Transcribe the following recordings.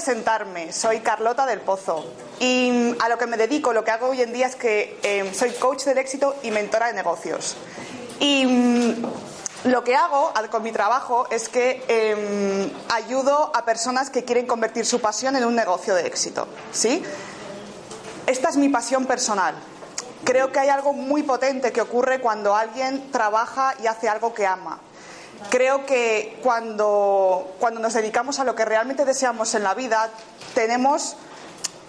Presentarme, soy Carlota del Pozo y a lo que me dedico, lo que hago hoy en día es que eh, soy coach del éxito y mentora de negocios. Y mm, lo que hago con mi trabajo es que eh, ayudo a personas que quieren convertir su pasión en un negocio de éxito. ¿sí? Esta es mi pasión personal. Creo que hay algo muy potente que ocurre cuando alguien trabaja y hace algo que ama creo que cuando, cuando nos dedicamos a lo que realmente deseamos en la vida, tenemos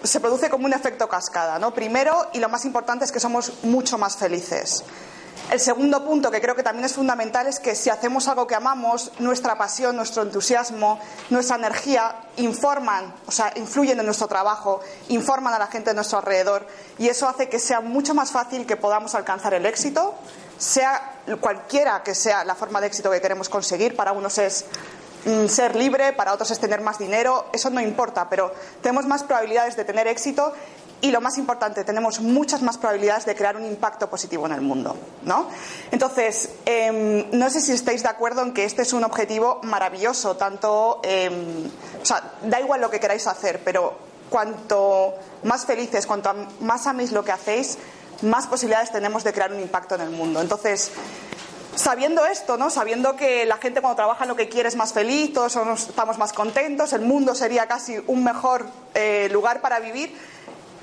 se produce como un efecto cascada, ¿no? Primero, y lo más importante es que somos mucho más felices. El segundo punto, que creo que también es fundamental, es que si hacemos algo que amamos, nuestra pasión, nuestro entusiasmo, nuestra energía informan, o sea, influyen en nuestro trabajo, informan a la gente de nuestro alrededor y eso hace que sea mucho más fácil que podamos alcanzar el éxito, sea cualquiera que sea la forma de éxito que queremos conseguir. Para unos es mm, ser libre, para otros es tener más dinero, eso no importa, pero tenemos más probabilidades de tener éxito y lo más importante, tenemos muchas más probabilidades de crear un impacto positivo en el mundo. ¿no? Entonces, em, no sé si estáis de acuerdo en que este es un objetivo maravilloso, tanto, em, o sea, da igual lo que queráis hacer, pero cuanto más felices, cuanto más améis lo que hacéis, más posibilidades tenemos de crear un impacto en el mundo. Entonces, sabiendo esto, ¿no? Sabiendo que la gente cuando trabaja lo que quiere es más feliz, todos estamos más contentos, el mundo sería casi un mejor eh, lugar para vivir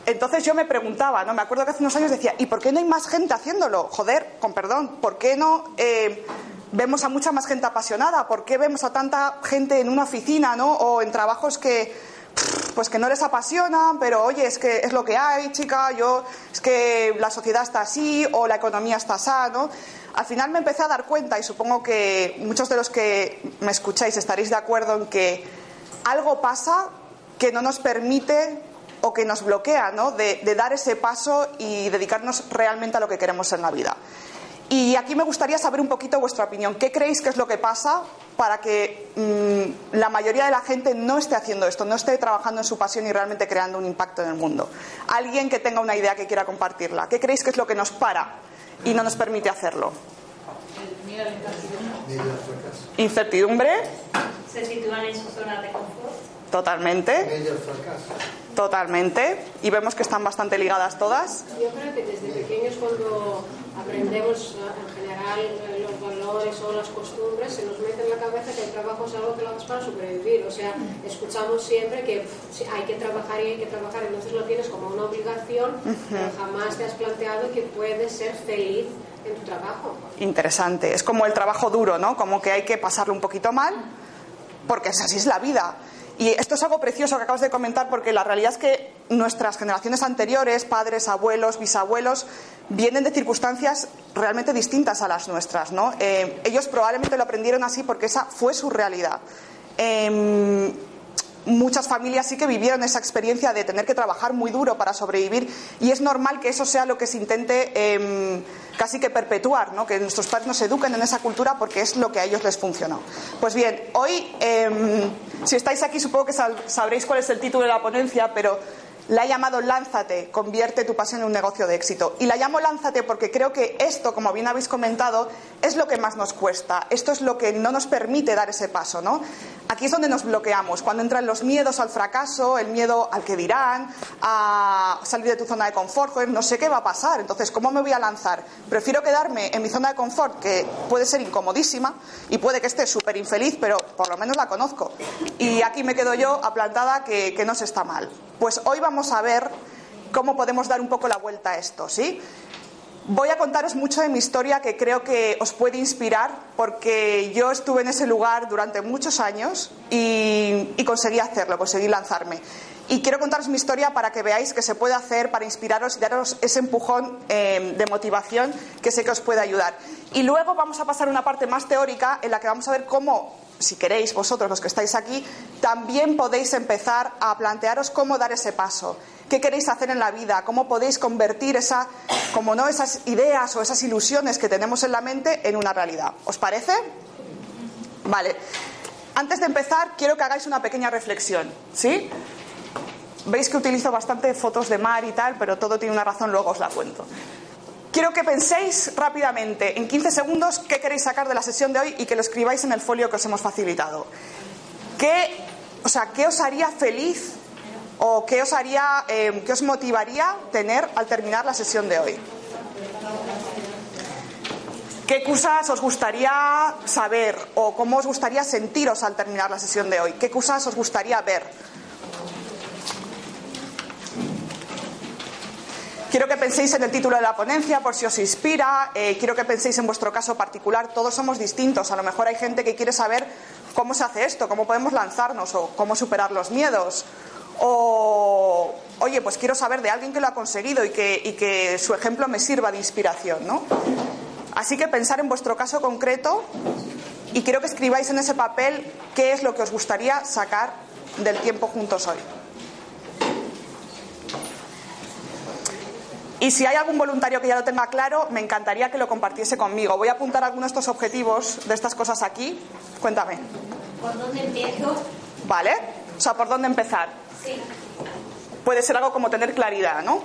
entonces yo me preguntaba, ¿no? Me acuerdo que hace unos años decía, ¿y por qué no hay más gente haciéndolo? Joder, con perdón, ¿por qué no eh, vemos a mucha más gente apasionada? ¿Por qué vemos a tanta gente en una oficina, ¿no? O en trabajos que pues que no les apasionan, pero oye, es que es lo que hay, chica, yo es que la sociedad está así o la economía está así, ¿no? Al final me empecé a dar cuenta y supongo que muchos de los que me escucháis estaréis de acuerdo en que algo pasa que no nos permite o que nos bloquea ¿no? de, dar ese paso y dedicarnos realmente a lo que queremos en la vida. Y aquí me gustaría saber un poquito vuestra opinión. ¿Qué creéis que es lo que pasa para que mm, la mayoría de la gente no esté haciendo esto, no esté trabajando en su pasión y realmente creando un impacto en el mundo? Alguien que tenga una idea que quiera compartirla. ¿Qué creéis que es lo que nos para y no nos permite hacerlo? Incertidumbre. Se sitúan en su zona de confort. Totalmente. Totalmente. Y vemos que están bastante ligadas todas. Yo creo que desde pequeños cuando aprendemos en general los valores o las costumbres, se nos mete en la cabeza que el trabajo es algo que lo haces para sobrevivir. O sea, escuchamos siempre que hay que trabajar y hay que trabajar, entonces lo tienes como una obligación, pero jamás te has planteado que puedes ser feliz en tu trabajo. Interesante. Es como el trabajo duro, ¿no? Como que hay que pasarlo un poquito mal, porque así es la vida. Y esto es algo precioso que acabas de comentar porque la realidad es que nuestras generaciones anteriores, padres, abuelos, bisabuelos, vienen de circunstancias realmente distintas a las nuestras. ¿no? Eh, ellos probablemente lo aprendieron así porque esa fue su realidad. Em, muchas familias sí que vivieron esa experiencia de tener que trabajar muy duro para sobrevivir y es normal que eso sea lo que se intente em, casi que perpetuar, ¿no? que nuestros padres nos eduquen en esa cultura porque es lo que a ellos les funcionó. Pues bien, hoy, em, si estáis aquí, supongo que sabréis cuál es el título de la ponencia, pero la he llamado Lánzate, convierte tu pasión en un negocio de éxito. Y la llamo Lánzate porque creo que esto, como bien habéis comentado, es lo que más nos cuesta. Esto es lo que no nos permite dar ese paso, ¿no? Aquí es donde nos bloqueamos, cuando entran los miedos al fracaso, el miedo al que dirán, a salir de tu zona de confort, no sé qué va a pasar, entonces, ¿cómo me voy a lanzar? Prefiero quedarme en mi zona de confort, que puede ser incomodísima y puede que esté súper infeliz, pero por lo menos la conozco. Y aquí me quedo yo aplantada que, que no se está mal. Pues hoy vamos a ver cómo podemos dar un poco la vuelta a esto, ¿sí? Voy a contaros mucho de mi historia que creo que os puede inspirar porque yo estuve en ese lugar durante muchos años y, conseguí hacerlo, conseguí lanzarme. Y quiero contaros mi historia para que veáis que se puede hacer, para inspiraros y daros ese empujón eh, de motivación que sé que os puede ayudar. Y luego vamos a pasar a una parte más teórica en la que vamos a ver cómo si queréis, vosotros los que estáis aquí, también podéis empezar a plantearos cómo dar ese paso. ¿Qué queréis hacer en la vida? ¿Cómo podéis convertir esa, como no, esas ideas o esas ilusiones que tenemos en la mente en una realidad? ¿Os parece? Vale. Antes de empezar, quiero que hagáis una pequeña reflexión, ¿sí? Veis que utilizo bastante fotos de mar y tal, pero todo tiene una razón, luego os la cuento. Quiero que penséis rápidamente, en 15 segundos, qué queréis sacar de la sesión de hoy y que lo escribáis en el folio que os hemos facilitado. ¿Qué, o sea, ¿qué os haría feliz o qué os, haría, eh, qué os motivaría tener al terminar la sesión de hoy? ¿Qué cosas os gustaría saber o cómo os gustaría sentiros al terminar la sesión de hoy? ¿Qué cosas os gustaría ver? Quiero que penséis en el título de la ponencia por si os inspira. Eh, quiero que penséis en vuestro caso particular. Todos somos distintos. A lo mejor hay gente que quiere saber cómo se hace esto, cómo podemos lanzarnos o cómo superar los miedos. O, oye, pues quiero saber de alguien que lo ha conseguido y que, su ejemplo me sirva de inspiración, ¿no? Así que pensar en vuestro caso concreto y quiero que escribáis en ese papel qué es lo que os gustaría sacar del tiempo juntos hoy. Y si hay algún voluntario que ya lo tenga claro, me encantaría que lo compartiese conmigo. Voy a apuntar algunos de estos objetivos, de estas cosas aquí. Cuéntame. ¿Por dónde empiezo? ¿Vale? O sea, ¿por dónde empezar? Sí. Puede ser algo como tener claridad, ¿no?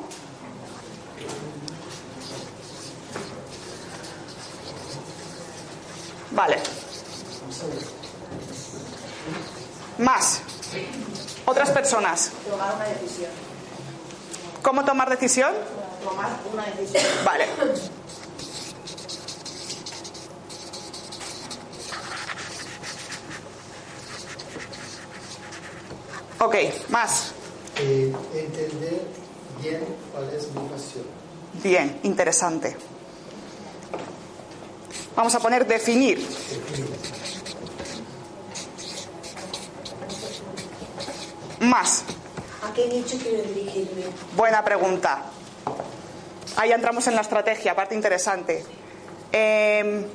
Vale. Más. Otras personas. Tomar una decisión. ¿Cómo tomar decisión? Tomar una decisión. Vale. Ok, más. Eh, entender bien cuál es mi pasión. Bien, interesante. Vamos a poner definir. Más. ¿A qué nicho quiero dirigirme? Buena pregunta. Ahí entramos en la estrategia, parte interesante. Eh,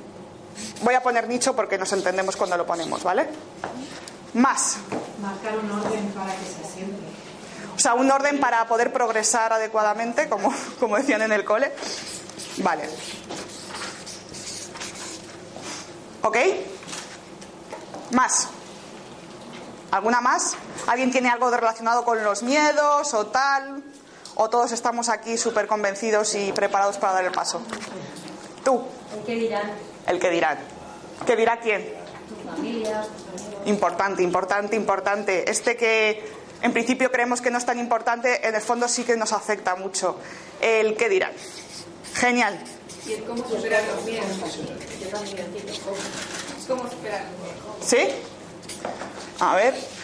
voy a poner nicho porque nos entendemos cuando lo ponemos, ¿vale? Más. Marcar un orden para que se asiente. O sea, un orden para poder progresar adecuadamente, como, como decían en el cole. Vale. ¿Ok? Más. ¿Alguna más? ¿Alguien tiene algo relacionado con los miedos o tal? ¿O todos estamos aquí súper convencidos y preparados para dar el paso? Tú, ¿El qué dirán? el que dirán. ¿Qué dirá quién? Tus amigos. Importante, importante, importante. Este que en principio creemos que no es tan importante, en el fondo sí que nos afecta mucho. El qué dirán. Genial. Y el cómo superar los miedos. ¿Cómo superar? ¿Sí? A ver.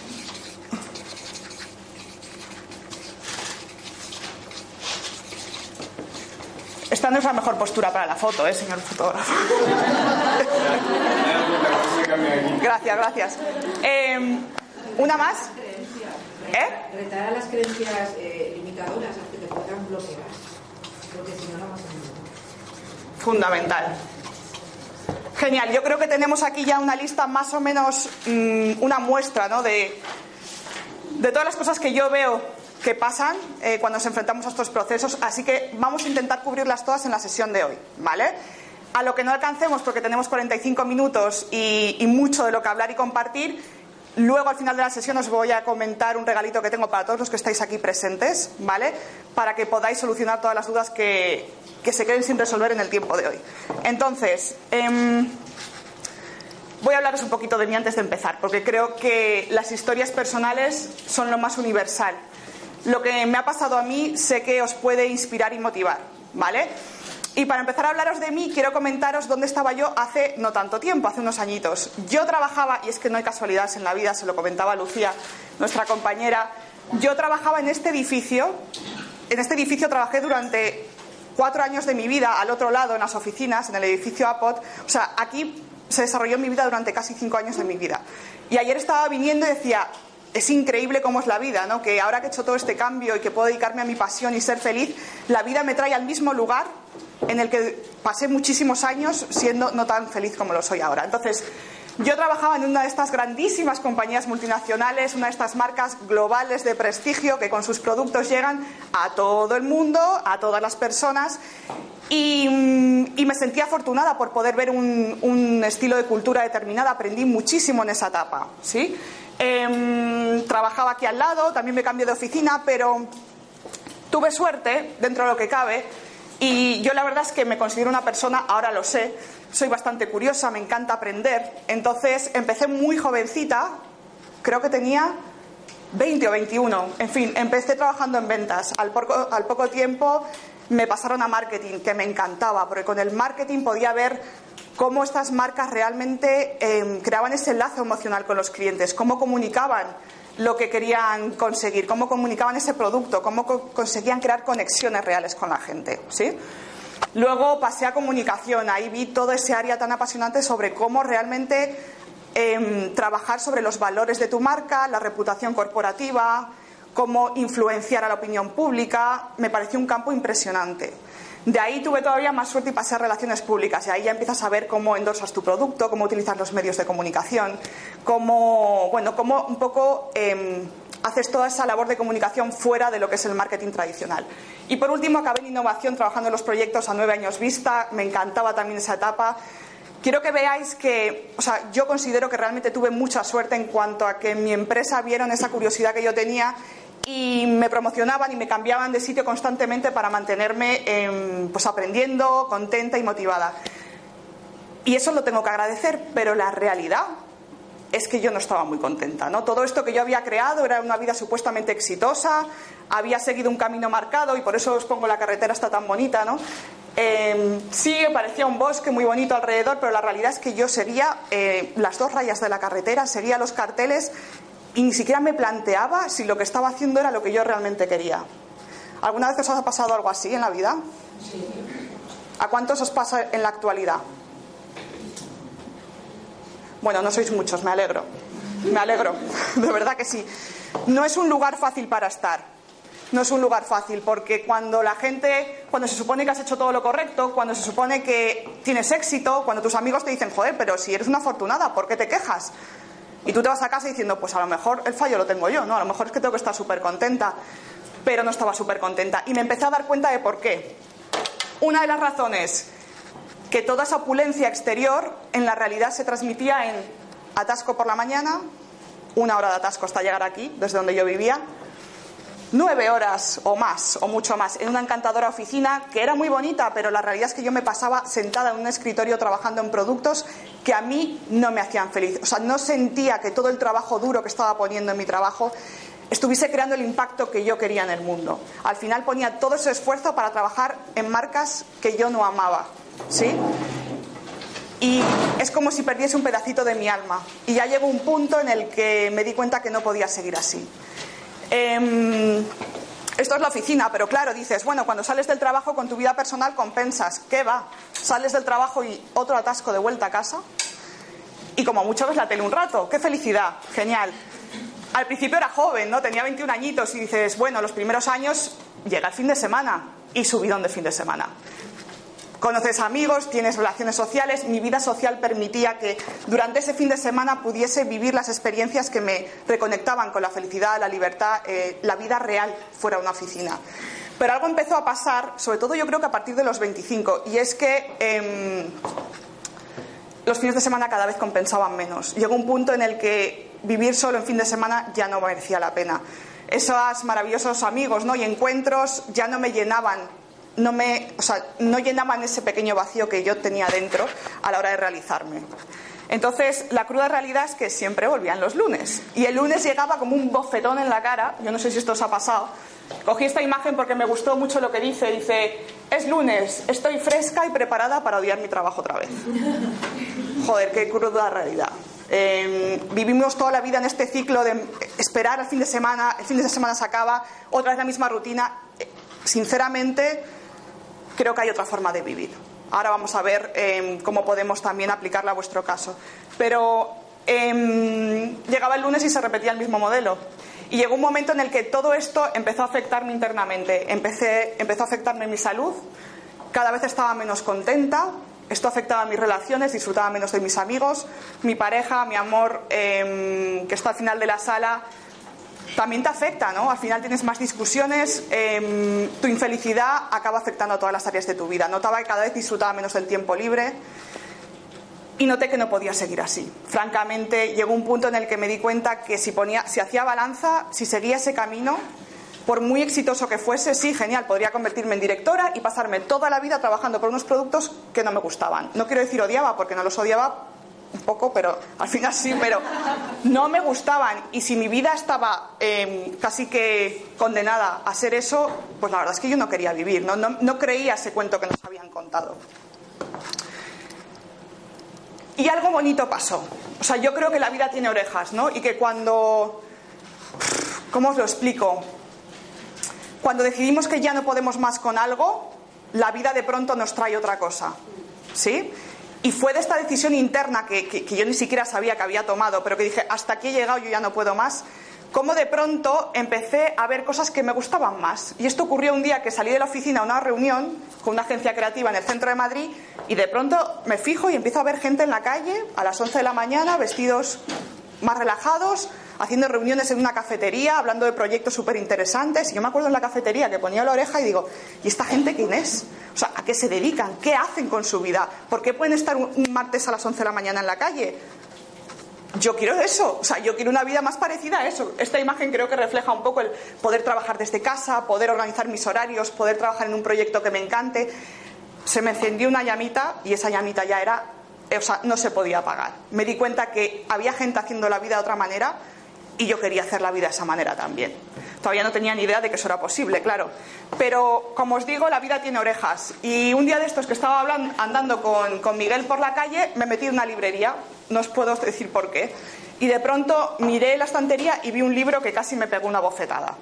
Esta no es la mejor postura para la foto, ¿eh, señor fotógrafo? gracias, gracias. Eh, ¿Una más? ¿Eh? Retar a las creencias eh, limitadoras a que te puedan bloquear. Porque si no, no vas a ningún Fundamental. Genial, yo creo que tenemos aquí ya una lista más o menos, mm, una muestra ¿no? de, de todas las cosas que yo veo que pasan eh, cuando nos enfrentamos a estos procesos, así que vamos a intentar cubrirlas todas en la sesión de hoy, ¿vale? A lo que no alcancemos, porque tenemos 45 minutos y, y mucho de lo que hablar y compartir, luego al final de la sesión os voy a comentar un regalito que tengo para todos los que estáis aquí presentes, ¿vale? Para que podáis solucionar todas las dudas que, que se queden sin resolver en el tiempo de hoy. Entonces, em, voy a hablaros un poquito de mí antes de empezar, porque creo que las historias personales son lo más universal. Lo que me ha pasado a mí sé que os puede inspirar y motivar, ¿vale? Y para empezar a hablaros de mí, quiero comentaros dónde estaba yo hace no tanto tiempo, hace unos añitos. Yo trabajaba, y es que no hay casualidades en la vida, se lo comentaba Lucía, nuestra compañera, yo trabajaba en este edificio, en este edificio trabajé durante cuatro años de mi vida al otro lado, en las oficinas, en el edificio APOT. O sea, aquí se desarrolló mi vida durante casi cinco años de mi vida. Y ayer estaba viniendo y decía, es increíble cómo es la vida, ¿no? Que ahora que he hecho todo este cambio y que puedo dedicarme a mi pasión y ser feliz, la vida me trae al mismo lugar en el que pasé muchísimos años siendo no tan feliz como lo soy ahora. Entonces, Yo trabajaba en una de estas grandísimas compañías multinacionales, una de estas marcas globales de prestigio que con sus productos llegan a todo el mundo, a todas las personas. Y, mm, me sentía afortunada por poder ver un, un estilo de cultura determinada. Aprendí muchísimo en esa etapa. ¿sí? Em, trabajaba aquí al lado, también me cambié de oficina, pero tuve suerte, dentro de lo que cabe, y yo la verdad es que me considero una persona, ahora lo sé, soy bastante curiosa, me encanta aprender. Entonces empecé muy jovencita, creo que tenía 20 o 21. En fin, empecé trabajando en ventas. Al poco, al poco tiempo me pasaron a marketing, que me encantaba, porque con el marketing podía ver cómo estas marcas realmente eh, creaban ese lazo emocional con los clientes, cómo comunicaban lo que querían conseguir, cómo comunicaban ese producto, cómo co conseguían crear conexiones reales con la gente. ¿sí? Luego pasé a comunicación, ahí vi todo ese área tan apasionante sobre cómo realmente eh, trabajar sobre los valores de tu marca, la reputación corporativa, cómo influenciar a la opinión pública. Me pareció un campo impresionante. De ahí tuve todavía más suerte y pasé a relaciones públicas y ahí ya empiezas a ver cómo endorsas tu producto, cómo utilizas los medios de comunicación, cómo, bueno, cómo un poco eh, haces toda esa labor de comunicación fuera de lo que es el marketing tradicional. Y por último acabé en innovación trabajando en los proyectos a nueve años vista, me encantaba también esa etapa. Quiero que veáis que, o sea, yo considero que realmente tuve mucha suerte en cuanto a que en mi empresa vieron esa curiosidad que yo tenía y me promocionaban y me cambiaban de sitio constantemente para mantenerme eh, pues aprendiendo, contenta y motivada. Y eso lo tengo que agradecer, pero la realidad es que yo no estaba muy contenta. ¿no? Todo esto que yo había creado era una vida supuestamente exitosa, había seguido un camino marcado y por eso os pongo la carretera está tan bonita. ¿no? Eh, sí, parecía un bosque muy bonito alrededor, pero la realidad es que yo seguía eh, las dos rayas de la carretera, seguía los carteles y ni siquiera me planteaba si lo que estaba haciendo era lo que yo realmente quería. ¿Alguna vez os ha pasado algo así en la vida? Sí. ¿A cuántos os pasa en la actualidad? Bueno, no sois muchos, me alegro. Me alegro, de verdad que sí. No es un lugar fácil para estar. No es un lugar fácil porque cuando la gente, cuando se supone que has hecho todo lo correcto, cuando se supone que tienes éxito, cuando tus amigos te dicen, joder, pero si eres una afortunada, ¿por qué te quejas? Y tú te vas a casa diciendo, pues a lo mejor el fallo lo tengo yo, ¿no? A lo mejor es que tengo que estar súper contenta. Pero no estaba súper contenta. Y me empecé a dar cuenta de por qué. Una de las razones que toda esa opulencia exterior en la realidad se transmitía en atasco por la mañana, una hora de atasco hasta llegar aquí, desde donde yo vivía, nueve horas o más, o mucho más, en una encantadora oficina que era muy bonita, pero la realidad es que yo me pasaba sentada en un escritorio trabajando en productos que a mí no me hacían feliz. O sea, no sentía que todo el trabajo duro que estaba poniendo en mi trabajo estuviese creando el impacto que yo quería en el mundo. Al final ponía todo ese esfuerzo para trabajar en marcas que yo no amaba. ¿Sí? Y es como si perdiese un pedacito de mi alma. Y ya llegó un punto en el que me di cuenta que no podía seguir así. Eh, esto es la oficina, pero claro, dices, bueno, cuando sales del trabajo con tu vida personal compensas. ¿Qué va? Sales del trabajo y otro atasco de vuelta a casa. Y como mucho ves la tele un rato. ¡Qué felicidad! Genial. Al principio era joven, ¿no? Tenía 21 añitos y dices, bueno, los primeros años llega el fin de semana y subidón de fin de semana. Conoces amigos, tienes relaciones sociales. Mi vida social permitía que durante ese fin de semana pudiese vivir las experiencias que me reconectaban con la felicidad, la libertad, eh, la vida real fuera una oficina. Pero algo empezó a pasar, sobre todo yo creo que a partir de los 25, y es que eh, los fines de semana cada vez compensaban menos. Llegó un punto en el que vivir solo en fin de semana ya no merecía la pena. Esos maravillosos amigos ¿no? y encuentros ya no me llenaban no me, o sea, no llenaban ese pequeño vacío que yo tenía dentro a la hora de realizarme. Entonces, la cruda realidad es que siempre volvían los lunes. Y el lunes llegaba como un bofetón en la cara. Yo no sé si esto os ha pasado. Cogí esta imagen porque me gustó mucho lo que dice. Dice, es lunes, estoy fresca y preparada para odiar mi trabajo otra vez. Joder, qué cruda realidad. Eh, vivimos toda la vida en este ciclo de esperar el fin de semana, el fin de semana se acaba, otra vez la misma rutina. Sinceramente, creo que hay otra forma de vivir. Ahora vamos a ver eh, cómo podemos también aplicarla a vuestro caso. Pero eh, llegaba el lunes y se repetía el mismo modelo. Y llegó un momento en el que todo esto empezó a afectarme internamente. Empecé, empezó a afectarme mi salud, cada vez estaba menos contenta, Esto afectaba a mis relaciones, disfrutaba menos de mis amigos, mi pareja, mi amor, em, que está al final de la sala, también te afecta, ¿no? Al final tienes más discusiones, em, tu infelicidad acaba afectando a todas las áreas de tu vida. Notaba que cada vez disfrutaba menos del tiempo libre y noté que no podía seguir así. Francamente, llegó un punto en el que me di cuenta que si, ponía, si hacía balanza, si seguía ese camino, por muy exitoso que fuese, sí, genial, podría convertirme en directora y pasarme toda la vida trabajando por unos productos que no me gustaban. No quiero decir odiaba, porque no los odiaba un poco, pero al final sí, pero no me gustaban. Y si mi vida estaba eh, casi que condenada a ser eso, pues la verdad es que yo no quería vivir, no, no creía ese cuento que nos habían contado. Y algo bonito pasó. O sea, yo creo que la vida tiene orejas, ¿no? Y que cuando... ¿Cómo os lo explico? Cuando decidimos que ya no podemos más con algo, la vida de pronto nos trae otra cosa. ¿Sí? Y fue de esta decisión interna que, yo ni siquiera sabía que había tomado, pero que dije, hasta aquí he llegado, yo ya no puedo más, como de pronto empecé a ver cosas que me gustaban más. Y esto ocurrió un día que salí de la oficina a una reunión con una agencia creativa en el centro de Madrid y de pronto me fijo y empiezo a ver gente en la calle a las 11 de la mañana vestidos más relajados, haciendo reuniones en una cafetería, hablando de proyectos súper interesantes. Yo me acuerdo en la cafetería que ponía la oreja y digo, ¿y esta gente quién es? O sea, ¿a qué se dedican? ¿Qué hacen con su vida? ¿Por qué pueden estar un martes a las 11 de la mañana en la calle? Yo quiero eso, o sea, yo quiero una vida más parecida a eso. Esta imagen creo que refleja un poco el poder trabajar desde casa, poder organizar mis horarios, poder trabajar en un proyecto que me encante. Se me encendió una llamita y esa llamita ya era, sea, no se podía apagar. Me di cuenta que había gente haciendo la vida de otra manera y yo quería hacer la vida de esa manera también. Todavía no tenía ni idea de que eso era posible, claro. Pero, como os digo, la vida tiene orejas. Y un día de estos que estaba andando con, con Miguel por la calle, me metí en una librería, no os puedo decir por qué, y de pronto miré la estantería y vi un libro que casi me pegó una bofetada.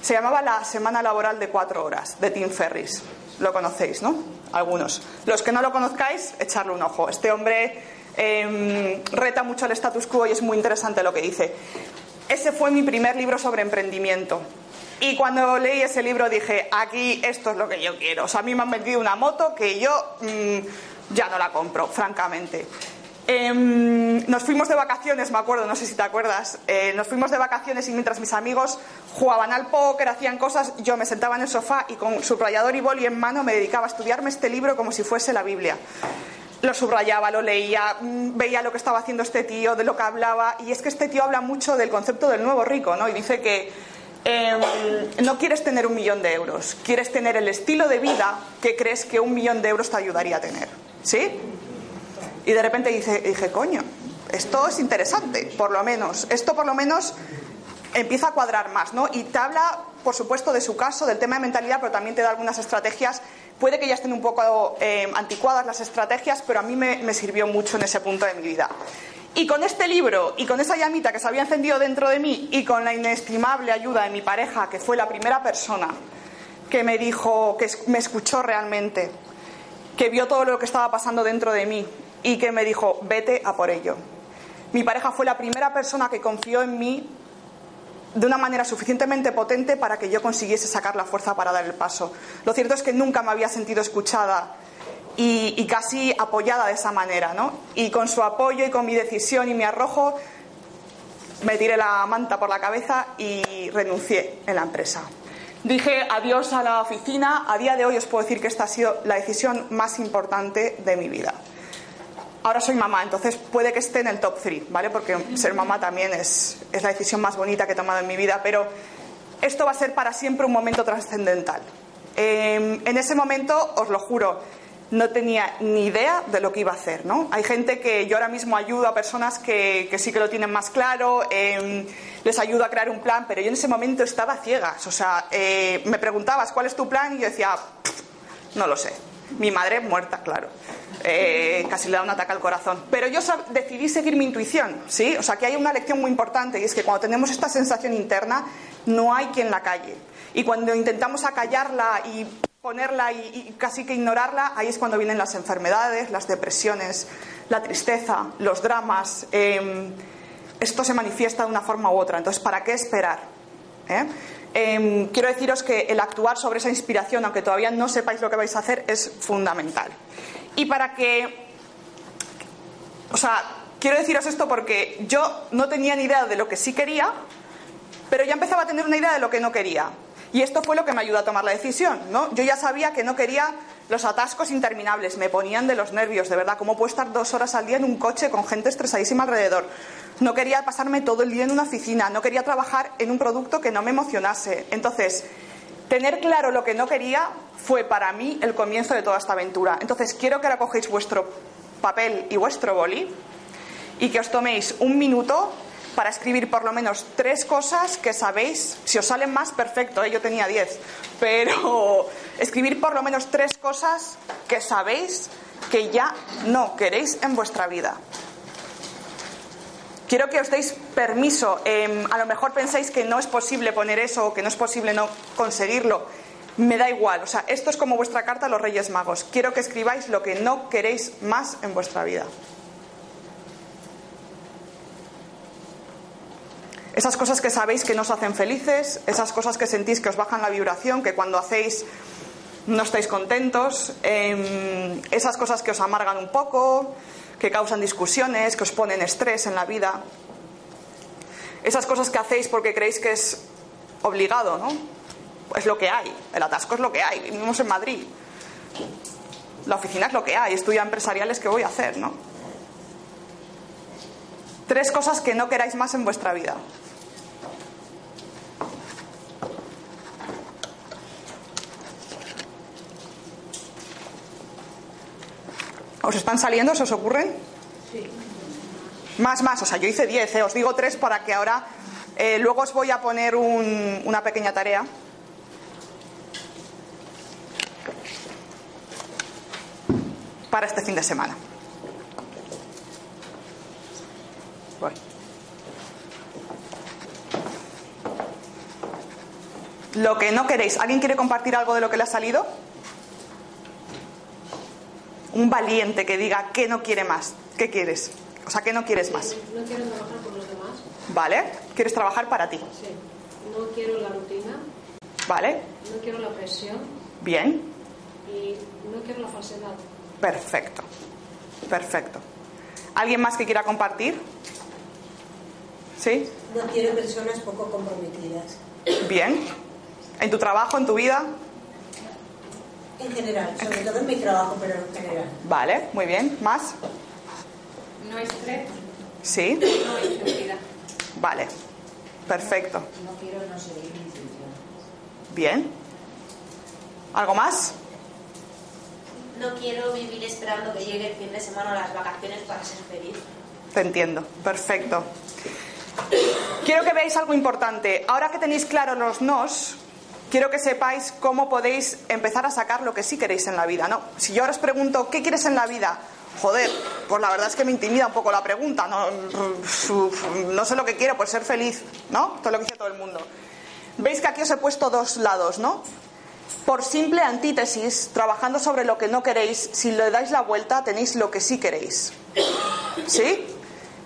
Se llamaba La Semana Laboral de Cuatro Horas, de Tim Ferris. Lo conocéis, ¿no? Algunos. Los que no lo conozcáis, echarle un ojo. Este hombre eh, reta mucho el status quo y es muy interesante lo que dice. Ese fue mi primer libro sobre emprendimiento. Y cuando leí ese libro dije, aquí esto es lo que yo quiero. O sea, a mí me han vendido una moto que yo mmm, ya no la compro, francamente. Eh, nos fuimos de vacaciones, me acuerdo, no sé si te acuerdas, eh, nos fuimos de vacaciones y mientras mis amigos jugaban al póker, hacían cosas, yo me sentaba en el sofá y con subrayador y boli en mano me dedicaba a estudiarme este libro como si fuese la Biblia lo subrayaba, lo leía, veía lo que estaba haciendo este tío, de lo que hablaba, y es que este tío habla mucho del concepto del nuevo rico, ¿no? Y dice que eh, no quieres tener un millón de euros, quieres tener el estilo de vida que crees que un millón de euros te ayudaría a tener, ¿sí? Y de repente dice, dije, coño, esto es interesante, por lo menos, esto por lo menos empieza a cuadrar más, ¿no? Y te habla, por supuesto, de su caso, del tema de mentalidad, pero también te da algunas estrategias Puede que ya estén un poco eh, anticuadas las estrategias, pero a mí me, me sirvió mucho en ese punto de mi vida. Y con este libro y con esa llamita que se había encendido dentro de mí y con la inestimable ayuda de mi pareja, que fue la primera persona que me dijo, que me escuchó realmente, que vio todo lo que estaba pasando dentro de mí y que me dijo, vete a por ello. Mi pareja fue la primera persona que confió en mí de una manera suficientemente potente para que yo consiguiese sacar la fuerza para dar el paso. Lo cierto es que nunca me había sentido escuchada y, casi apoyada de esa manera, ¿no? Y con su apoyo y con mi decisión y mi arrojo me tiré la manta por la cabeza y renuncié en la empresa. Dije adiós a la oficina. A día de hoy os puedo decir que esta ha sido la decisión más importante de mi vida. Ahora soy mamá, entonces puede que esté en el top 3, ¿vale? Porque ser mamá también es, es la decisión más bonita que he tomado en mi vida, pero esto va a ser para siempre un momento trascendental. Eh, en ese momento, os lo juro, no tenía ni idea de lo que iba a hacer, ¿no? Hay gente que yo ahora mismo ayudo a personas que, que sí que lo tienen más claro, eh, les ayudo a crear un plan, pero yo en ese momento estaba ciegas, o sea, eh, me preguntabas cuál es tu plan y yo decía, no lo sé. Mi madre muerta, claro. Eh, casi le da un ataque al corazón. Pero yo decidí seguir mi intuición, ¿sí? O sea, que hay una lección muy importante y es que cuando tenemos esta sensación interna, no hay quien la calle. Y cuando intentamos acallarla y ponerla y, casi que ignorarla, ahí es cuando vienen las enfermedades, las depresiones, la tristeza, los dramas. Eh, esto se manifiesta de una forma u otra. Entonces, ¿para qué esperar? ¿Eh? Eh, quiero deciros que el actuar sobre esa inspiración, aunque todavía no sepáis lo que vais a hacer, es fundamental. Y para que... O sea, quiero deciros esto porque yo no tenía ni idea de lo que sí quería, pero ya empezaba a tener una idea de lo que no quería. Y esto fue lo que me ayudó a tomar la decisión, ¿no? Yo ya sabía que no quería los atascos interminables, me ponían de los nervios, de verdad, cómo puedo estar dos horas al día en un coche con gente estresadísima alrededor. No quería pasarme todo el día en una oficina, no quería trabajar en un producto que no me emocionase. Entonces, tener claro lo que no quería fue para mí el comienzo de toda esta aventura. Entonces, quiero que ahora cogéis vuestro papel y vuestro boli y que os toméis un minuto para escribir por lo menos tres cosas que sabéis. Si os salen más, perfecto, ¿eh? yo tenía diez. Pero escribir por lo menos tres cosas que sabéis que ya no queréis en vuestra vida. Quiero que os deis permiso. Eh, a lo mejor pensáis que no es posible poner eso o que no es posible no conseguirlo. Me da igual. O sea, esto es como vuestra carta a los Reyes Magos. Quiero que escribáis lo que no queréis más en vuestra vida. Esas cosas que sabéis que no os hacen felices, esas cosas que sentís que os bajan la vibración, que cuando hacéis no estáis contentos, eh, esas cosas que os amargan un poco, que causan discusiones, que os ponen estrés en la vida, esas cosas que hacéis porque creéis que es obligado, ¿no? Es lo que hay, el atasco es lo que hay, vivimos en Madrid, la oficina es lo que hay, estudia empresariales, ¿qué voy a hacer, no? Tres cosas que no queráis más en vuestra vida. ¿Os están saliendo? ¿Se os ocurren? Sí. Más, más. O sea, yo hice 10, ¿eh? os digo tres para que ahora. Eh, luego os voy a poner un, una pequeña tarea. Para este fin de semana. Voy. Lo que no queréis. ¿Alguien quiere compartir algo de lo que le ha salido? Un valiente que diga que no quiere más. ¿Qué quieres? O sea, ¿qué no quieres más? No quiero trabajar por los demás. Vale. ¿Quieres trabajar para ti? Sí. No quiero la rutina. Vale. No quiero la presión. Bien. Y no quiero la falsedad. Perfecto. Perfecto. ¿Alguien más que quiera compartir? ¿Sí? No quiero personas poco comprometidas. Bien. ¿En tu trabajo, en tu vida? En general, sobre todo en mi trabajo, pero en general. Vale, muy bien. ¿Más? No estrés, Sí. no inseguridad. Vale. Perfecto. No quiero no seguir mis instrucciones. Bien. ¿Algo más? No quiero vivir esperando que llegue el fin de semana o las vacaciones para ser feliz. Te entiendo. Perfecto. Quiero que veáis algo importante. Ahora que tenéis claro los nos, quiero que sepáis cómo podéis empezar a sacar lo que sí queréis en la vida, ¿no? Si yo ahora os pregunto, ¿qué quieres en la vida? Joder, pues la verdad es que me intimida un poco la pregunta, ¿no? Sé lo que quiero, pues ser feliz, ¿no? Todo lo que dice todo el mundo. Veis que aquí os he puesto dos lados, ¿no? Por simple antítesis, trabajando sobre lo que no queréis, si le dais la vuelta tenéis lo que sí queréis. ¿Sí?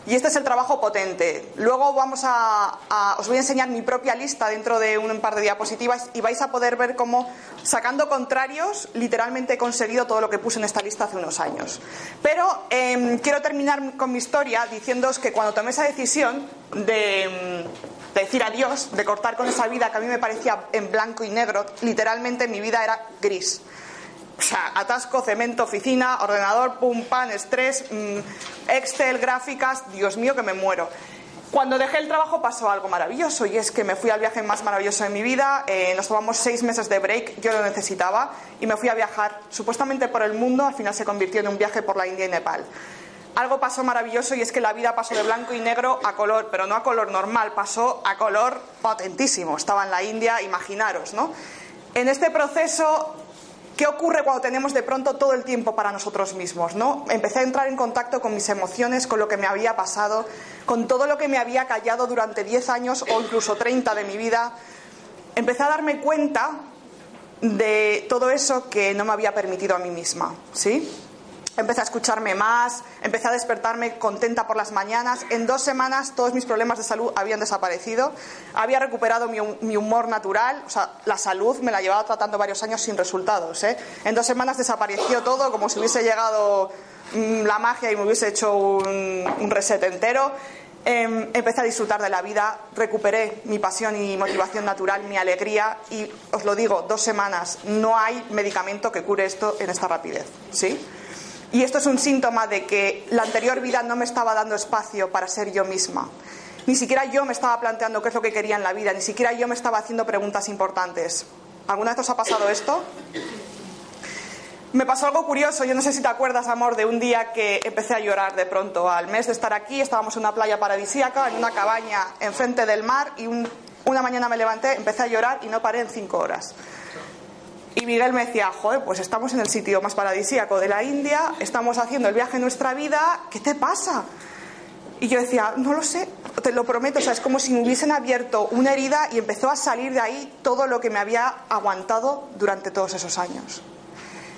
Y este es el trabajo potente. Luego vamos a, os voy a enseñar mi propia lista dentro de un par de diapositivas y vais a poder ver cómo, sacando contrarios, literalmente he conseguido todo lo que puse en esta lista hace unos años. Pero em, quiero terminar con mi historia diciéndoos que cuando tomé esa decisión de, em, de decir adiós, de cortar con esa vida que a mí me parecía en blanco y negro, literalmente mi vida era gris. O sea, atasco, cemento, oficina, ordenador, pum, pan, estrés, mm, Excel, gráficas, Dios mío que me muero. Cuando dejé el trabajo pasó algo maravilloso y es que me fui al viaje más maravilloso de mi vida, eh, nos tomamos seis meses de break, yo lo necesitaba y me fui a viajar supuestamente por el mundo, al final se convirtió en un viaje por la India y Nepal. Algo pasó maravilloso y es que la vida pasó de blanco y negro a color, pero no a color normal, pasó a color potentísimo. Estaba en la India, imaginaros, ¿no? En este proceso ¿Qué ocurre cuando tenemos de pronto todo el tiempo para nosotros mismos? ¿no? Empecé a entrar en contacto con mis emociones, con lo que me había pasado, con todo lo que me había callado durante 10 años o incluso 30 de mi vida. Empecé a darme cuenta de todo eso que no me había permitido a mí misma. ¿sí? Empecé a escucharme más, empecé a despertarme contenta por las mañanas. En dos semanas todos mis problemas de salud habían desaparecido. Había recuperado mi, humor natural. O sea, la salud me la llevaba tratando varios años sin resultados. ¿eh? En dos semanas desapareció todo como si hubiese llegado mm, la magia y me hubiese hecho un, un reset entero. Em, empecé a disfrutar de la vida, recuperé mi pasión y motivación natural, mi alegría y os lo digo, dos semanas, no hay medicamento que cure esto en esta rapidez, ¿sí? Y esto es un síntoma de que la anterior vida no me estaba dando espacio para ser yo misma. Ni siquiera yo me estaba planteando qué es lo que quería en la vida, ni siquiera yo me estaba haciendo preguntas importantes. ¿Alguna vez os ha pasado esto? Me pasó algo curioso, yo no sé si te acuerdas, amor, de un día que empecé a llorar de pronto. Al mes de estar aquí, estábamos en una playa paradisíaca, en una cabaña enfrente del mar, y un- una mañana me levanté, empecé a llorar y no paré en cinco horas. Y Miguel me decía, joder, pues estamos en el sitio más paradisíaco de la India, estamos haciendo el viaje de nuestra vida, ¿qué te pasa? Y yo decía, no lo sé, te lo prometo, o sea, es como si me hubiesen abierto una herida y empezó a salir de ahí todo lo que me había aguantado durante todos esos años.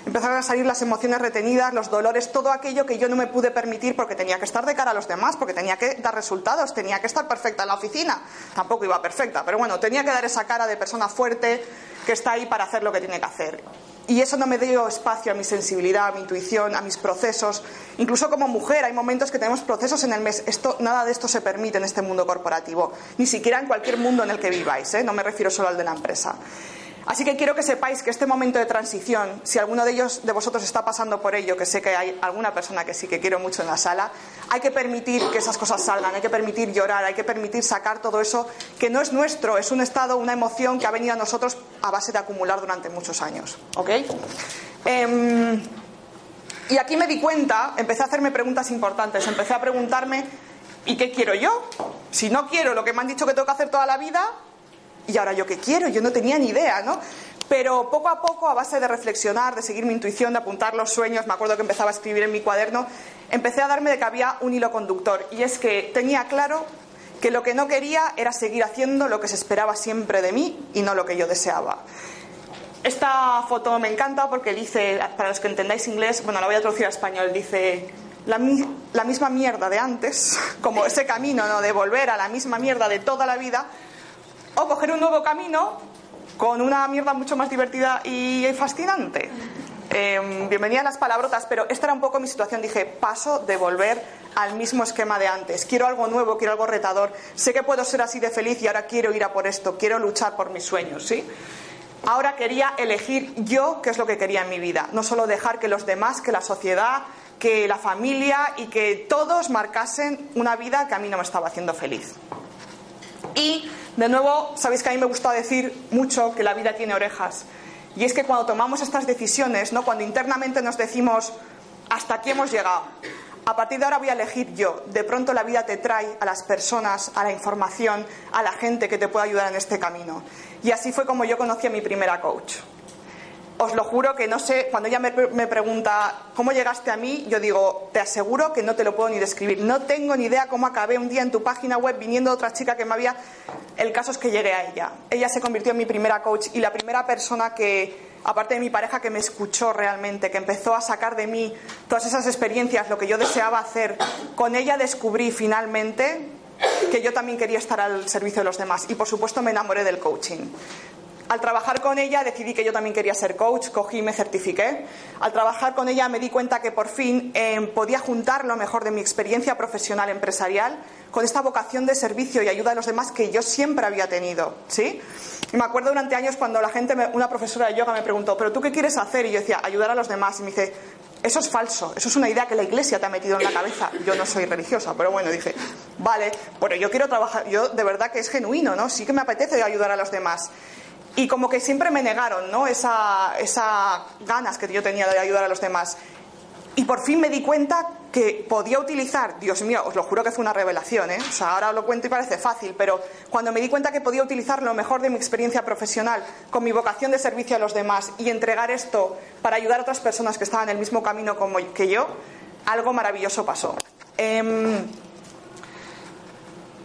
Empezaron a salir las emociones retenidas, los dolores, todo aquello que yo no me pude permitir porque tenía que estar de cara a los demás, porque tenía que dar resultados, tenía que estar perfecta en la oficina. Tampoco iba perfecta, pero bueno, tenía que dar esa cara de persona fuerte que está ahí para hacer lo que tiene que hacer. Y eso no me dio espacio a mi sensibilidad, a mi intuición, a mis procesos. Incluso como mujer hay momentos que tenemos procesos en el mes. Esto, nada de esto se permite en este mundo corporativo, ni siquiera en cualquier mundo en el que viváis. ¿eh? No me refiero solo al de la empresa. Así que quiero que sepáis que este momento de transición, si alguno de ellos de vosotros está pasando por ello, que sé que hay alguna persona que sí que quiero mucho en la sala, hay que permitir que esas cosas salgan, hay que permitir llorar, hay que permitir sacar todo eso que no es nuestro, es un estado, una emoción que ha venido a nosotros a base de acumular durante muchos años. ¿Ok? Em, y aquí me di cuenta, empecé a hacerme preguntas importantes, empecé a preguntarme, ¿y qué quiero yo? Si no quiero lo que me han dicho que tengo que hacer toda la vida, ¿y ahora yo qué quiero? Yo no tenía ni idea, ¿no? Pero poco a poco, a base de reflexionar, de seguir mi intuición, de apuntar los sueños, me acuerdo que empezaba a escribir en mi cuaderno, empecé a darme de que había un hilo conductor. Y es que tenía claro que lo que no quería era seguir haciendo lo que se esperaba siempre de mí y no lo que yo deseaba. Esta foto me encanta porque dice, para los que entendáis inglés, bueno, la voy a traducir a español, dice la, la misma mierda de antes, como ese camino ¿no? de volver a la misma mierda de toda la vida, o coger un nuevo camino con una mierda mucho más divertida y fascinante. Eh, bienvenida a las palabrotas, pero esta era un poco mi situación. Dije, paso de volver al mismo esquema de antes. Quiero algo nuevo, quiero algo retador. Sé que puedo ser así de feliz y ahora quiero ir a por esto. Quiero luchar por mis sueños, ¿sí? Ahora quería elegir yo qué es lo que quería en mi vida. No solo dejar que los demás, que la sociedad, que la familia y que todos marcasen una vida que a mí no me estaba haciendo feliz. Y, de nuevo, sabéis que a mí me gusta decir mucho que la vida tiene orejas. Y es que cuando tomamos estas decisiones, ¿no? cuando internamente nos decimos, hasta aquí hemos llegado, a partir de ahora voy a elegir yo, de pronto la vida te trae a las personas, a la información, a la gente que te pueda ayudar en este camino. Y así fue como yo conocí a mi primera coach. Os lo juro que no sé, cuando ella me, me pregunta cómo llegaste a mí, yo digo, te aseguro que no te lo puedo ni describir. No tengo ni idea cómo acabé un día en tu página web viniendo otra chica que me había... El caso es que llegué a ella. Ella se convirtió en mi primera coach y la primera persona que, aparte de mi pareja, que me escuchó realmente, que empezó a sacar de mí todas esas experiencias, lo que yo deseaba hacer. Con ella descubrí finalmente que yo también quería estar al servicio de los demás y por supuesto me enamoré del coaching. Al trabajar con ella decidí que yo también quería ser coach, cogí y me certifiqué. Al trabajar con ella me di cuenta que por fin eh, podía juntar lo mejor de mi experiencia profesional empresarial con esta vocación de servicio y ayuda a los demás que yo siempre había tenido, ¿sí? Me acuerdo durante años cuando la gente, una profesora de yoga me preguntó, ¿pero tú qué quieres hacer? Y yo decía, ayudar a los demás. Y me dice, eso es falso, eso es una idea que la iglesia te ha metido en la cabeza. Yo no soy religiosa, pero bueno, dije, vale, pero yo quiero trabajar, yo de verdad que es genuino, ¿no? Sí que me apetece ayudar a los demás. Y como que siempre me negaron, ¿no? Esa, esa ganas que yo tenía de ayudar a los demás. Y por fin me di cuenta que podía utilizar, Dios mío, os lo juro que fue una revelación, ¿eh? O sea, ahora lo cuento y parece fácil, pero cuando me di cuenta que podía utilizar lo mejor de mi experiencia profesional con mi vocación de servicio a los demás y entregar esto para ayudar a otras personas que estaban en el mismo camino que yo, algo maravilloso pasó. Em,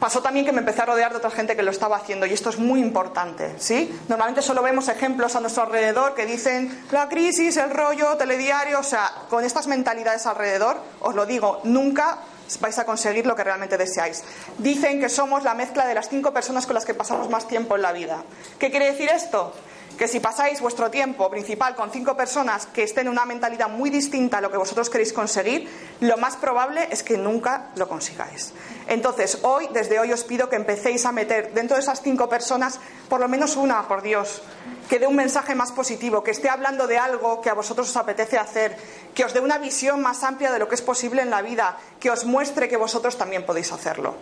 pasó también que me empecé a rodear de otra gente que lo estaba haciendo y esto es muy importante, ¿sí? Normalmente solo vemos ejemplos a nuestro alrededor que dicen la crisis, el rollo, telediario, o sea, con estas mentalidades alrededor, os lo digo, nunca vais a conseguir lo que realmente deseáis. Dicen que somos la mezcla de las cinco personas con las que pasamos más tiempo en la vida. ¿Qué quiere decir esto? Que si pasáis vuestro tiempo principal con cinco personas que estén en una mentalidad muy distinta a lo que vosotros queréis conseguir, lo más probable es que nunca lo consigáis. Entonces, hoy, desde hoy os pido que empecéis a meter dentro de esas cinco personas por lo menos una, por Dios, que dé un mensaje más positivo, que esté hablando de algo que a vosotros os apetece hacer, que os dé una visión más amplia de lo que es posible en la vida, que os muestre que vosotros también podéis hacerlo.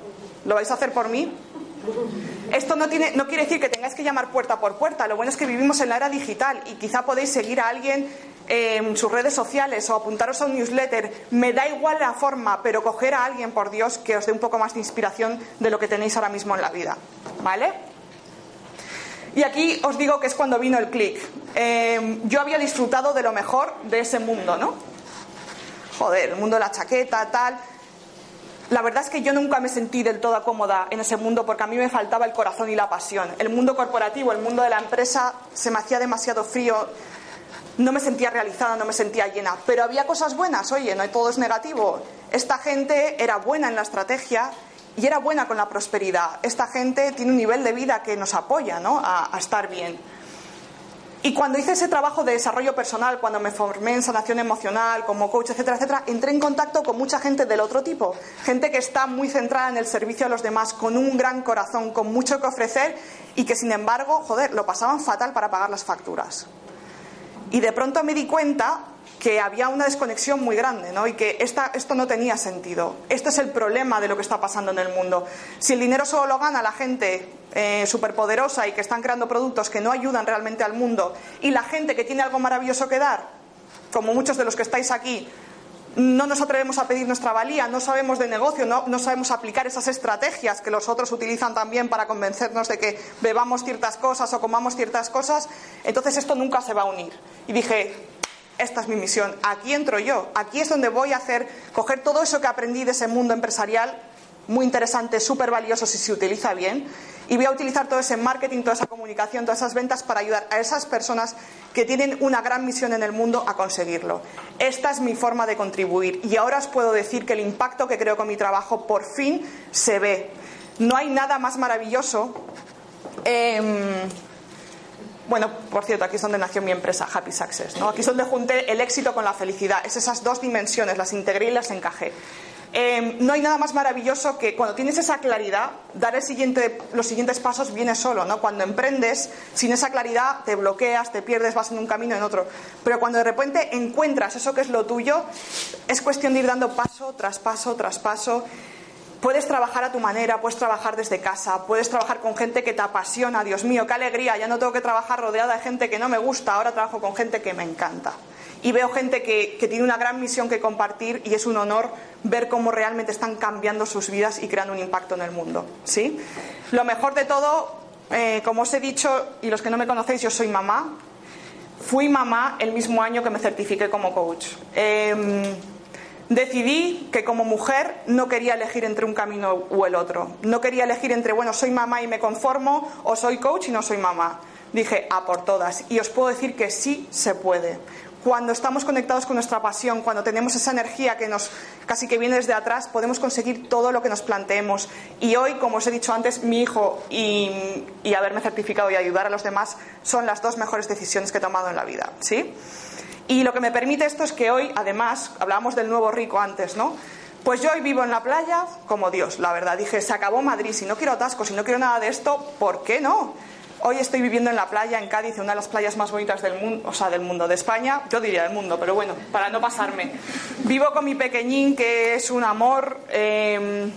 ¿Lo vais a hacer por mí? Esto no, tiene, no quiere decir que tengáis que llamar puerta por puerta. Lo bueno es que vivimos en la era digital y quizá podéis seguir a alguien en sus redes sociales o apuntaros a un newsletter. Me da igual la forma, pero coger a alguien, por Dios, que os dé un poco más de inspiración de lo que tenéis ahora mismo en la vida. ¿Vale? Y aquí os digo que es cuando vino el clic. Eh, yo había disfrutado de lo mejor de ese mundo, ¿no? Joder, el mundo de la chaqueta, tal. La verdad es que yo nunca me sentí del todo cómoda en ese mundo porque a mí me faltaba el corazón y la pasión. El mundo corporativo, el mundo de la empresa, se me hacía demasiado frío. No me sentía realizada, no me sentía llena. Pero había cosas buenas, oye, no todo es negativo. Esta gente era buena en la estrategia y era buena con la prosperidad. Esta gente tiene un nivel de vida que nos apoya ¿no? a, a estar bien. Y cuando hice ese trabajo de desarrollo personal, cuando me formé en sanación emocional, como coach, etcétera, etcétera, entré en contacto con mucha gente del otro tipo. Gente que está muy centrada en el servicio a los demás, con un gran corazón, con mucho que ofrecer y que, sin embargo, joder, lo pasaban fatal para pagar las facturas. Y de pronto me di cuenta que había una desconexión muy grande ¿no? y que esta, esto no tenía sentido. Este es el problema de lo que está pasando en el mundo. Si el dinero solo lo gana la gente eh, superpoderosa y que están creando productos que no ayudan realmente al mundo y la gente que tiene algo maravilloso que dar, como muchos de los que estáis aquí, no nos atrevemos a pedir nuestra valía, no sabemos de negocio, no, no, sabemos aplicar esas estrategias que los otros utilizan también para convencernos de que bebamos ciertas cosas o comamos ciertas cosas, entonces esto nunca se va a unir. Y dije, esta es mi misión, aquí entro yo, aquí es donde voy a hacer, coger todo eso que aprendí de ese mundo empresarial, muy interesante, súper valioso si se utiliza bien, y voy a utilizar todo ese marketing, toda esa comunicación, todas esas ventas para ayudar a esas personas que tienen una gran misión en el mundo a conseguirlo. Esta es mi forma de contribuir y ahora os puedo decir que el impacto que creo con mi trabajo por fin se ve. No hay nada más maravilloso. Eh, bueno, por cierto, aquí es donde nació mi empresa, Happy Success. ¿no? Aquí es donde junté el éxito con la felicidad. Es esas dos dimensiones, las integré y las encajé. Eh, no hay nada más maravilloso que cuando tienes esa claridad, dar el siguiente, los siguientes pasos viene solo, ¿no? Cuando emprendes, sin esa claridad te bloqueas, te pierdes, vas en un camino en otro. Pero cuando de repente encuentras eso que es lo tuyo, es cuestión de ir dando paso tras paso tras paso. Puedes trabajar a tu manera, puedes trabajar desde casa, puedes trabajar con gente que te apasiona. Dios mío, qué alegría, ya no tengo que trabajar rodeada de gente que no me gusta, ahora trabajo con gente que me encanta y veo gente que, tiene una gran misión que compartir y es un honor ver cómo realmente están cambiando sus vidas y creando un impacto en el mundo. ¿sí? Lo mejor de todo, eh, como os he dicho, y los que no me conocéis, yo soy mamá. Fui mamá el mismo año que me certifiqué como coach. Eh, decidí que como mujer no quería elegir entre un camino u el otro. No quería elegir entre, bueno, soy mamá y me conformo o soy coach y no soy mamá. Dije, a por todas. Y os puedo decir que sí se puede cuando estamos conectados con nuestra pasión, cuando tenemos esa energía que nos casi que viene desde atrás, podemos conseguir todo lo que nos planteemos. Y hoy, como os he dicho antes, mi hijo y, y haberme certificado y ayudar a los demás son las dos mejores decisiones que he tomado en la vida, ¿sí? Y lo que me permite esto es que hoy, además, hablábamos del nuevo rico antes, ¿no? Pues yo hoy vivo en la playa como Dios, la verdad. Dije, se acabó Madrid, si no quiero atascos, si no quiero nada de esto, ¿por qué no? Hoy estoy viviendo en la playa, en Cádiz, una de las playas más bonitas del mundo, o sea, del mundo, de España, yo diría del mundo, pero bueno, para no pasarme. Vivo con mi pequeñín, que es un amor, eh,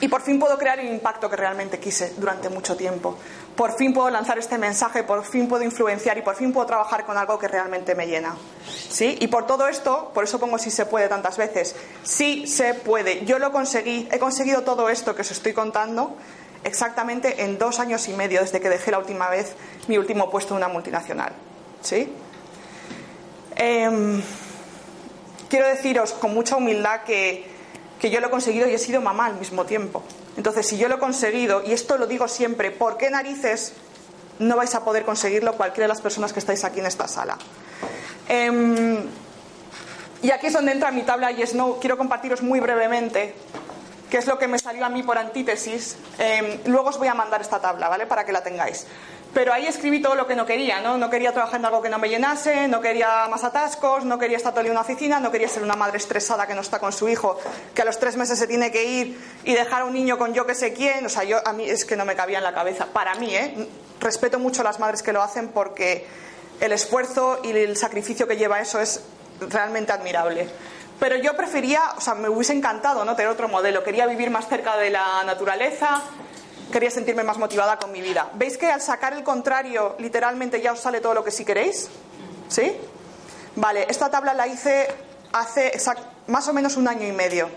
y por fin puedo crear el impacto que realmente quise durante mucho tiempo. Por fin puedo lanzar este mensaje, por fin puedo influenciar y por fin puedo trabajar con algo que realmente me llena. ¿Sí? Y por todo esto, por eso pongo si se puede tantas veces, sí se puede. Yo lo conseguí, he conseguido todo esto que os estoy contando exactamente en dos años y medio desde que dejé la última vez mi último puesto en una multinacional. ¿Sí? Eh, quiero deciros con mucha humildad que que yo lo he conseguido y he sido mamá al mismo tiempo. Entonces, si yo lo he conseguido, y esto lo digo siempre, ¿por qué narices no vais a poder conseguirlo cualquiera de las personas que estáis aquí en esta sala? Em, y aquí es donde entra mi tabla y es no quiero compartiros muy brevemente qué es lo que me salió a mí por antítesis. Em, luego os voy a mandar esta tabla, ¿vale? Para que la tengáis. Pero ahí escribí todo lo que no quería, ¿no? No quería trabajar en algo que no me llenase, no quería más atascos, no quería estar todo en una oficina, no quería ser una madre estresada que no está con su hijo, que a los tres meses se tiene que ir y dejar a un niño con yo que sé quién. O sea, yo, a mí es que no me cabía en la cabeza. Para mí, ¿eh? Respeto mucho a las madres que lo hacen porque el esfuerzo y el sacrificio que lleva eso es realmente admirable. Pero yo prefería, o sea, me hubiese encantado no tener otro modelo. Quería vivir más cerca de la naturaleza, quería sentirme más motivada con mi vida. ¿Veis que al sacar el contrario, literalmente ya os sale todo lo que sí queréis? ¿Sí? Vale, esta tabla la hice hace más o menos un año y medio.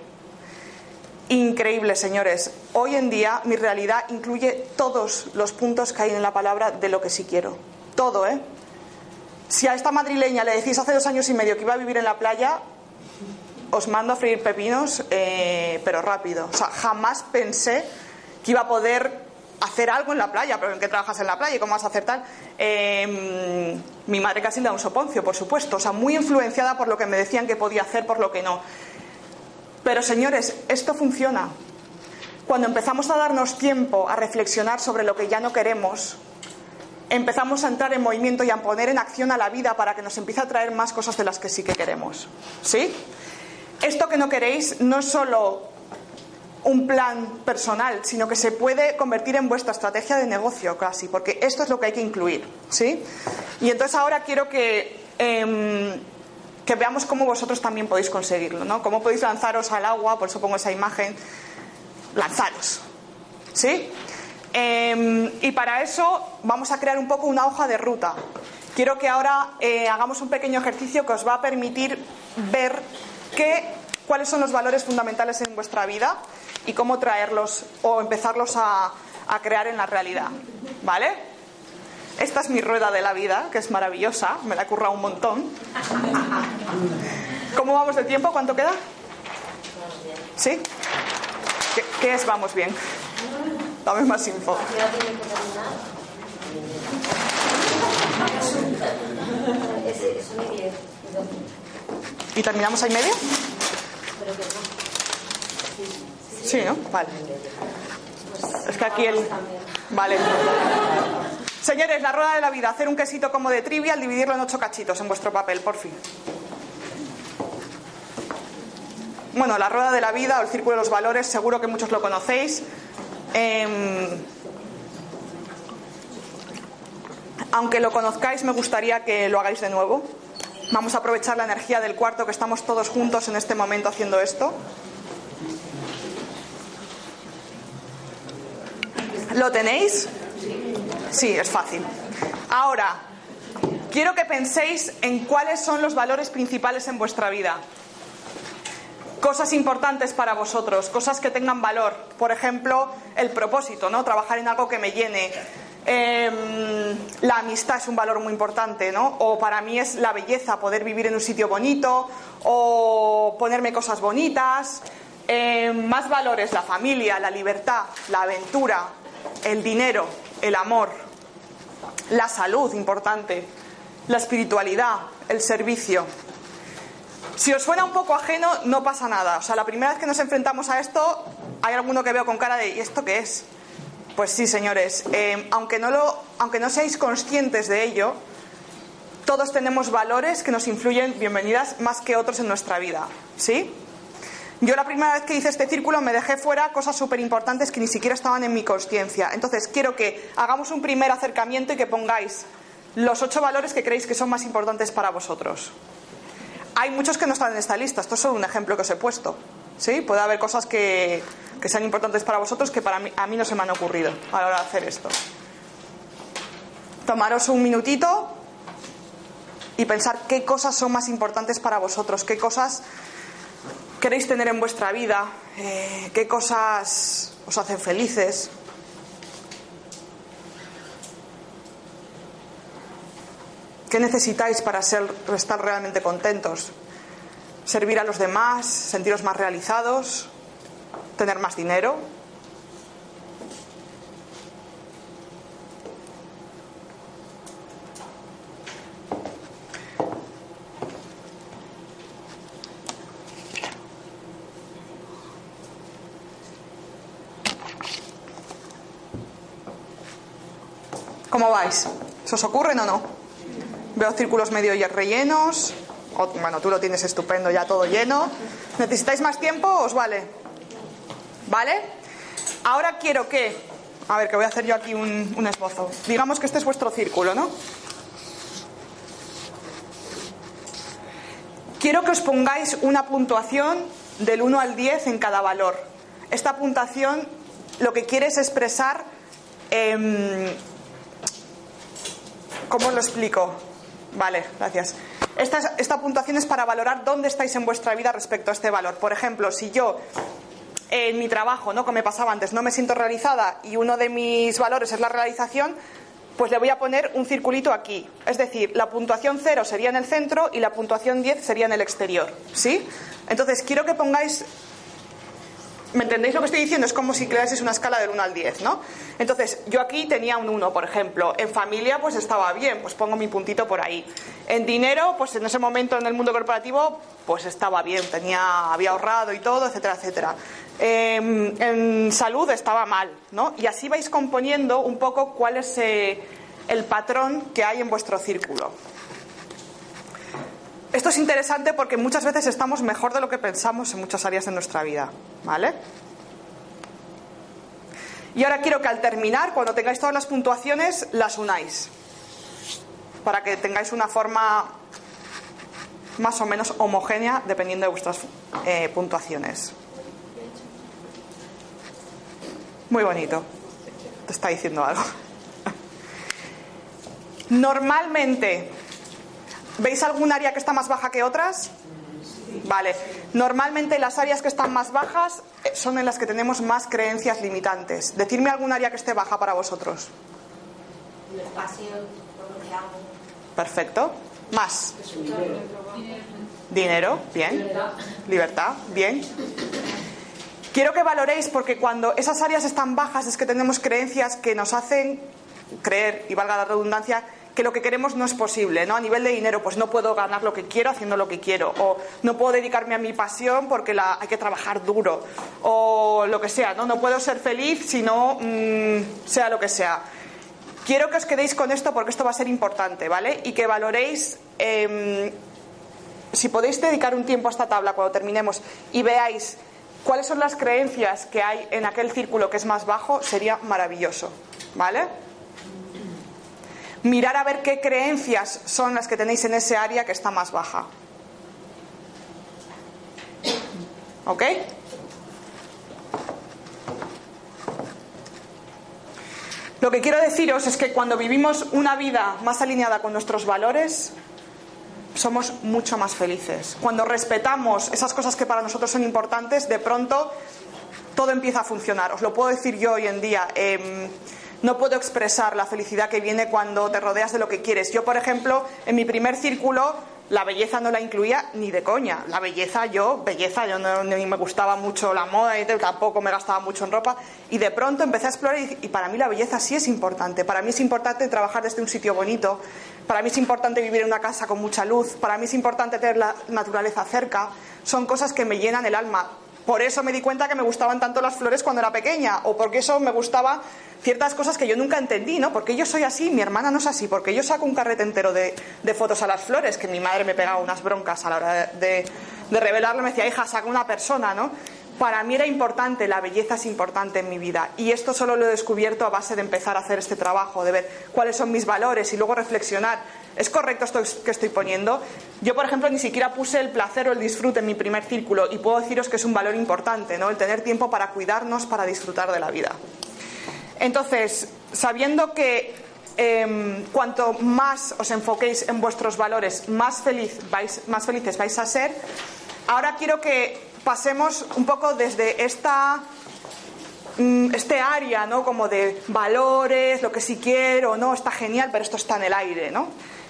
Increíble, señores. Hoy en día mi realidad incluye todos los puntos que hay en la palabra de lo que sí quiero. Todo, ¿eh? Si a esta madrileña le decís hace dos años y medio que iba a vivir en la playa, os mando a freír pepinos, eh, pero rápido. O sea, jamás pensé que iba a poder hacer algo en la playa, pero ¿en qué trabajas en la playa y cómo vas a hacer tal? Em, mi madre casi le da un soponcio, por supuesto, o sea, muy influenciada por lo que me decían que podía hacer, por lo que no. Pero señores, esto funciona. Cuando empezamos a darnos tiempo a reflexionar sobre lo que ya no queremos, empezamos a entrar en movimiento y a poner en acción a la vida para que nos empiece a traer más cosas de las que sí que queremos. ¿Sí? Esto que no queréis no es solo un plan personal, sino que se puede convertir en vuestra estrategia de negocio casi, porque esto es lo que hay que incluir, ¿sí? Y entonces ahora quiero que, em, que veamos cómo vosotros también podéis conseguirlo, ¿no? Cómo podéis lanzaros al agua, por eso pongo esa imagen, lanzaros, ¿sí? Em, y para eso vamos a crear un poco una hoja de ruta. Quiero que ahora eh, hagamos un pequeño ejercicio que os va a permitir ver qué, cuáles son los valores fundamentales en vuestra vida y cómo traerlos o empezarlos a, crear en la realidad. ¿Vale? Esta es mi rueda de la vida, que es maravillosa, me la he currado un montón. ¿Cómo vamos de tiempo? ¿Cuánto queda? ¿Sí? ¿Qué, es vamos bien? Dame más info. ¿Y terminamos a y media? Sí, ¿no? Vale. Es que aquí el. Vale. Señores, la rueda de la vida. Hacer un quesito como de trivial, dividirlo en ocho cachitos en vuestro papel, por fin. Bueno, la rueda de la vida o el círculo de los valores, seguro que muchos lo conocéis. Em, aunque lo conozcáis, me gustaría que lo hagáis de nuevo. Vamos a aprovechar la energía del cuarto que estamos todos juntos en este momento haciendo esto. ¿Lo tenéis? Sí, es fácil. Ahora, quiero que penséis en cuáles son los valores principales en vuestra vida. Cosas importantes para vosotros, cosas que tengan valor. Por ejemplo, el propósito, ¿no? Trabajar en algo que me llene. Em, la amistad es un valor muy importante, ¿no? O para mí es la belleza, poder vivir en un sitio bonito, o ponerme cosas bonitas. Em, más valores, la familia, la libertad, la aventura, el dinero, el amor, la salud, importante, la espiritualidad, el servicio. Si os suena un poco ajeno, no pasa nada. O sea, la primera vez que nos enfrentamos a esto, hay alguno que veo con cara de ¿y esto qué es? Pues sí, señores, eh, aunque, no lo, aunque no seáis conscientes de ello, todos tenemos valores que nos influyen, bienvenidas, más que otros en nuestra vida. ¿Sí? Yo la primera vez que hice este círculo me dejé fuera cosas súper importantes que ni siquiera estaban en mi conciencia. Entonces quiero que hagamos un primer acercamiento y que pongáis los ocho valores que creéis que son más importantes para vosotros. Hay muchos que no están en esta lista, esto es solo un ejemplo que os he puesto. ¿Sí? Puede haber cosas que, que sean importantes para vosotros que para mí, a mí no se me han ocurrido a la hora de hacer esto. Tomaros un minutito y pensar qué cosas son más importantes para vosotros, qué cosas queréis tener en vuestra vida, eh, qué cosas os hacen felices. ¿Qué necesitáis para ser, estar realmente contentos? ¿Servir a los demás? ¿Sentiros más realizados? tener más dinero. ¿Cómo vais? ¿Se os ocurren o no? Veo círculos medio rellenos. O- bueno, tú lo tienes estupendo, ya todo lleno. ¿Necesitáis más tiempo? ¿Os vale? ¿Vale? Ahora quiero que. A ver, que voy a hacer yo aquí un, esbozo. Digamos que este es vuestro círculo, ¿no? Quiero que os pongáis una puntuación del 1 al 10 en cada valor. Esta puntuación lo que quiere es expresar. em, ¿Cómo os lo explico? Vale, gracias. Esta, es- esta puntuación es para valorar dónde estáis en vuestra vida respecto a este valor. Por ejemplo, si yo en mi trabajo, ¿no? Como me pasaba antes, no me siento realizada y uno de mis valores es la realización, pues le voy a poner un circulito aquí. Es decir, la puntuación 0 sería en el centro y la puntuación 10 sería en el exterior. ¿Sí? Entonces, quiero que pongáis ¿Me entendéis lo que estoy diciendo? Es como si creaseis una escala del 1 al 10, ¿no? Entonces, yo aquí tenía un 1, por ejemplo. En familia, pues estaba bien, pues pongo mi puntito por ahí. En dinero, pues en ese momento en el mundo corporativo, pues estaba bien, tenía, había ahorrado y todo, etcétera, etcétera. Eh, en salud estaba mal, ¿no? Y así vais componiendo un poco cuál es eh, el patrón que hay en vuestro círculo. Esto es interesante porque muchas veces estamos mejor de lo que pensamos en muchas áreas de nuestra vida, ¿vale? Y ahora quiero que al terminar, cuando tengáis todas las puntuaciones, las unáis. Para que tengáis una forma más o menos homogénea dependiendo de vuestras eh, puntuaciones. Muy bonito. Te está diciendo algo. Normalmente, ¿Veis algún área que está más baja que otras? Vale. Normalmente las áreas que están más bajas eh, son en las que tenemos más creencias limitantes. Decidme algún área que esté baja para vosotros. Espacio, lo que hago. Perfecto. Más. Dinero, bien. Libertad, bien. Quiero que valoréis porque cuando esas áreas están bajas es que tenemos creencias que nos hacen creer, y valga la redundancia, que lo que queremos no es posible, ¿no? A nivel de dinero, pues no puedo ganar lo que quiero haciendo lo que quiero, o no puedo dedicarme a mi pasión porque hay que trabajar duro, o lo que sea, ¿no? No puedo ser feliz si no mm, sea lo que sea. Quiero que os quedéis con esto porque esto va a ser importante, ¿vale? Y que valoréis, em, si podéis dedicar un tiempo a esta tabla cuando terminemos y veáis cuáles son las creencias que hay en aquel círculo que es más bajo, sería maravilloso, ¿vale? Mirar a ver qué creencias son las que tenéis en ese área que está más baja. ¿Ok? Lo que quiero deciros es que cuando vivimos una vida más alineada con nuestros valores, somos mucho más felices. Cuando respetamos esas cosas que para nosotros son importantes, de pronto todo empieza a funcionar. Os lo puedo decir yo hoy en día. Eh, no puedo expresar la felicidad que viene cuando te rodeas de lo que quieres. Yo, por ejemplo, en mi primer círculo, la belleza no la incluía ni de coña. La belleza, yo, belleza, yo no, ni me gustaba mucho la moda y tampoco me gastaba mucho en ropa. Y de pronto empecé a explorar y, y para mí la belleza sí es importante. Para mí es importante trabajar desde un sitio bonito. Para mí es importante vivir en una casa con mucha luz. Para mí es importante tener la naturaleza cerca. Son cosas que me llenan el alma. Por eso me di cuenta que me gustaban tanto las flores cuando era pequeña, o porque eso me gustaba ciertas cosas que yo nunca entendí, ¿no? Porque yo soy así, mi hermana no es así, porque yo saco un carrete entero de, fotos a las flores, que mi madre me pegaba unas broncas a la hora de, de, de revelarlo, me decía, hija, saca una persona, ¿no? Para mí era importante, la belleza es importante en mi vida. Y esto solo lo he descubierto a base de empezar a hacer este trabajo, de ver cuáles son mis valores y luego reflexionar. ¿Es correcto esto que estoy poniendo? Yo, por ejemplo, ni siquiera puse el placer o el disfrute en mi primer círculo y puedo deciros que es un valor importante, ¿no? El tener tiempo para cuidarnos, para disfrutar de la vida. Entonces, sabiendo que eh, cuanto más os enfoquéis en vuestros valores, más, feliz vais, más felices vais a ser, ahora quiero que pasemos un poco desde esta este área, ¿no? Como de valores, lo que sí quiero, no, está genial, pero esto está en el aire, ¿no?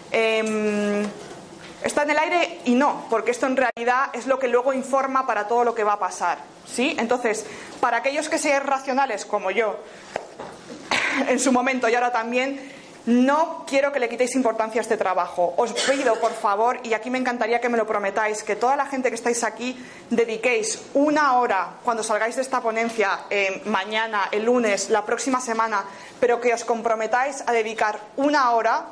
Eh, Está en el aire y no, porque esto en realidad es lo que luego informa para todo lo que va a pasar. ¿Sí? Entonces, para aquellos que sean racionales como yo, en su momento y ahora también, no quiero que le quitéis importancia a este trabajo. Os pido, por favor, y aquí me encantaría que me lo prometáis, que toda la gente que estáis aquí dediquéis una hora cuando salgáis de esta ponencia, eh, mañana, el lunes, la próxima semana, pero que os comprometáis a dedicar una hora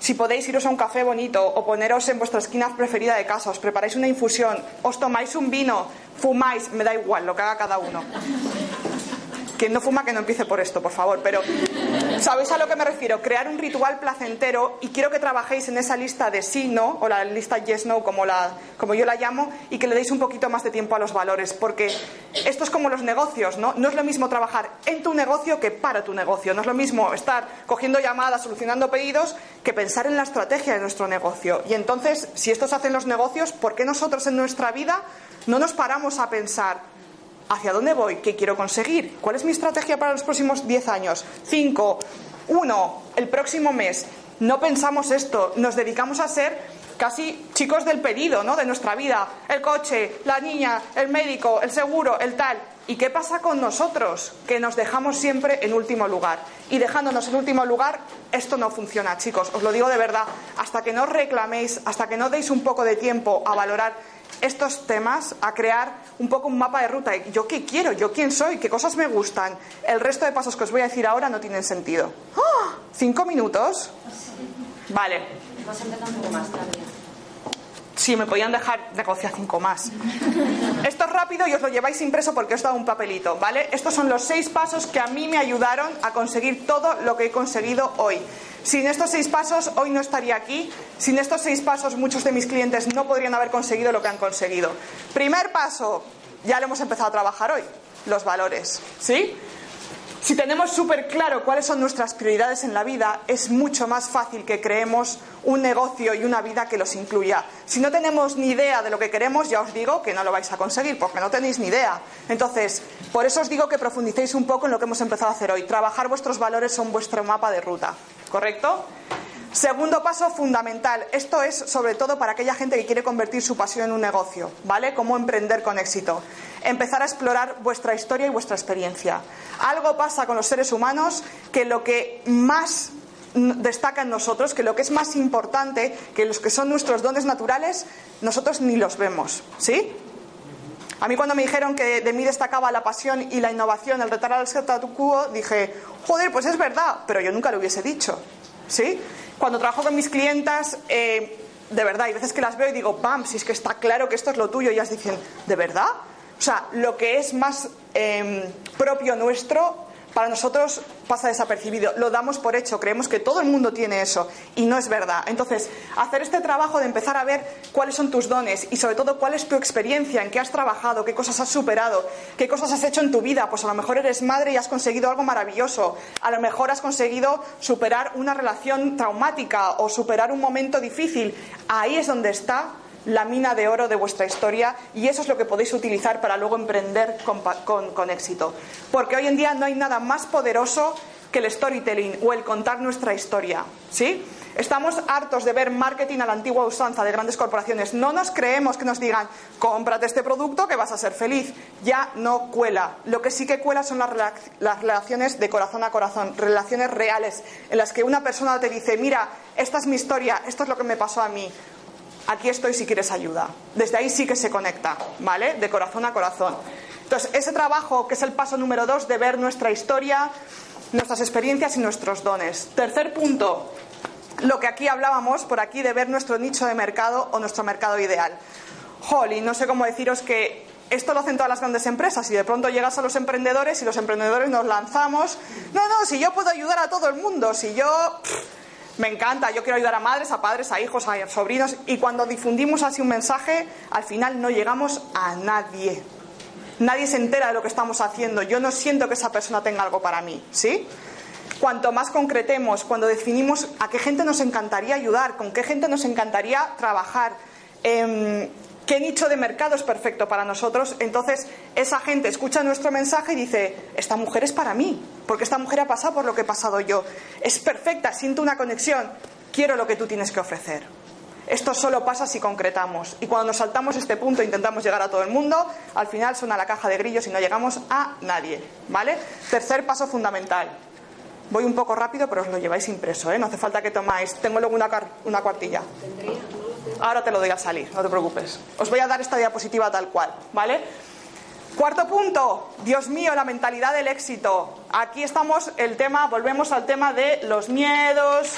si podéis iros a un café bonito o poneros en vuestra esquina preferida de casa, os preparáis una infusión, os tomáis un vino, fumáis, me da igual lo que haga cada uno. Quien no fuma que no empiece por esto, por favor. Pero ¿sabéis a lo que me refiero? Crear un ritual placentero y quiero que trabajéis en esa lista de sí, no, o la lista yes, no, como, la, como yo la llamo, y que le deis un poquito más de tiempo a los valores. Porque esto es como los negocios, ¿no? No es lo mismo trabajar en tu negocio que para tu negocio. No es lo mismo estar cogiendo llamadas, solucionando pedidos, que pensar en la estrategia de nuestro negocio. Y entonces, si esto se hace en los negocios, ¿por qué nosotros en nuestra vida no nos paramos a pensar? ¿Hacia dónde voy? ¿Qué quiero conseguir? ¿Cuál es mi estrategia para los próximos 10 años? 5, 1, el próximo mes. No pensamos esto, nos dedicamos a ser casi chicos del pedido, ¿no? De nuestra vida. El coche, la niña, el médico, el seguro, el tal. ¿Y qué pasa con nosotros? Que nos dejamos siempre en último lugar. Y dejándonos en último lugar, esto no funciona, chicos. Os lo digo de verdad. Hasta que no reclaméis, hasta que no deis un poco de tiempo a valorar estos temas, a crear un poco un mapa de ruta. ¿Yo qué quiero? ¿Yo quién soy? ¿Qué cosas me gustan? El resto de pasos que os voy a decir ahora no tienen sentido. ¡Ah! ¿Cinco minutos? Vale. Sí, me podían dejar negociar cinco más. Esto es rápido y os lo lleváis impreso porque os he dado un papelito, ¿vale? Estos son los seis pasos que a mí me ayudaron a conseguir todo lo que he conseguido hoy. Sin estos seis pasos, hoy no estaría aquí. Sin estos seis pasos, muchos de mis clientes no podrían haber conseguido lo que han conseguido. Primer paso, ya lo hemos empezado a trabajar hoy, los valores, ¿sí? Si tenemos súper claro cuáles son nuestras prioridades en la vida, es mucho más fácil que creemos un negocio y una vida que los incluya. Si no tenemos ni idea de lo que queremos, ya os digo que no lo vais a conseguir, porque no tenéis ni idea. Entonces, por eso os digo que profundicéis un poco en lo que hemos empezado a hacer hoy. Trabajar vuestros valores son vuestro mapa de ruta, ¿correcto? Segundo paso fundamental. Esto es sobre todo para aquella gente que quiere convertir su pasión en un negocio, ¿vale? Cómo emprender con éxito. Empezar a explorar vuestra historia y vuestra experiencia. Algo pasa con los seres humanos que lo que más destaca en nosotros, que lo que es más importante, que los que son nuestros dones naturales, nosotros ni los vemos, ¿sí? A mí cuando me dijeron que de mí destacaba la pasión y la innovación, el retar al statu quo, dije, joder, pues es verdad, pero yo nunca lo hubiese dicho, ¿sí? Cuando trabajo con mis clientas, eh, de verdad, hay veces que las veo y digo, ¡pam! Si es que está claro que esto es lo tuyo, y ellas dicen, ¿de verdad? O sea, lo que es más em, propio nuestro para nosotros pasa desapercibido. Lo damos por hecho, creemos que todo el mundo tiene eso y no es verdad. Entonces, hacer este trabajo de empezar a ver cuáles son tus dones y sobre todo cuál es tu experiencia, en qué has trabajado, qué cosas has superado, qué cosas has hecho en tu vida. Pues a lo mejor eres madre y has conseguido algo maravilloso. A lo mejor has conseguido superar una relación traumática o superar un momento difícil. Ahí es donde está la mina de oro de vuestra historia y eso es lo que podéis utilizar para luego emprender con, éxito. Porque hoy en día no hay nada más poderoso que el storytelling o el contar nuestra historia. ¿Sí? Estamos hartos de ver marketing a la antigua usanza de grandes corporaciones. No nos creemos que nos digan, cómprate este producto que vas a ser feliz. Ya no cuela. Lo que sí que cuela son las, las relaciones de corazón a corazón, relaciones reales, en las que una persona te dice, mira, esta es mi historia, esto es lo que me pasó a mí aquí estoy si quieres ayuda. Desde ahí sí que se conecta, ¿vale? De corazón a corazón. Entonces, ese trabajo, que es el paso número dos, de ver nuestra historia, nuestras experiencias y nuestros dones. Tercer punto, lo que aquí hablábamos, por aquí, de ver nuestro nicho de mercado o nuestro mercado ideal. Holly, no sé cómo deciros que esto lo hacen todas las grandes empresas y de pronto llegas a los emprendedores y los emprendedores nos lanzamos. No, no, si yo puedo ayudar a todo el mundo, si yo me encanta, yo quiero ayudar a madres, a padres, a hijos, a sobrinos y cuando difundimos así un mensaje, al final no llegamos a nadie. Nadie se entera de lo que estamos haciendo. Yo no siento que esa persona tenga algo para mí, ¿sí? Cuanto más concretemos, cuando definimos a qué gente nos encantaría ayudar, con qué gente nos encantaría trabajar, eh, qué nicho de mercado es perfecto para nosotros, entonces esa gente escucha nuestro mensaje y dice, esta mujer es para mí, porque esta mujer ha pasado por lo que he pasado yo, es perfecta, siento una conexión, quiero lo que tú tienes que ofrecer. Esto solo pasa si concretamos. Y cuando nos saltamos este punto e intentamos llegar a todo el mundo, al final suena la caja de grillos y no llegamos a nadie. ¿Vale? Tercer paso fundamental. Voy un poco rápido, pero os lo lleváis impreso, ¿eh? No hace falta que tomáis. Tengo luego una, una cuartilla. Ahora te lo doy al salir, no te preocupes. Os voy a dar esta diapositiva tal cual, ¿vale? Cuarto punto, Dios mío, la mentalidad del éxito. Aquí estamos el tema, volvemos al tema de los miedos,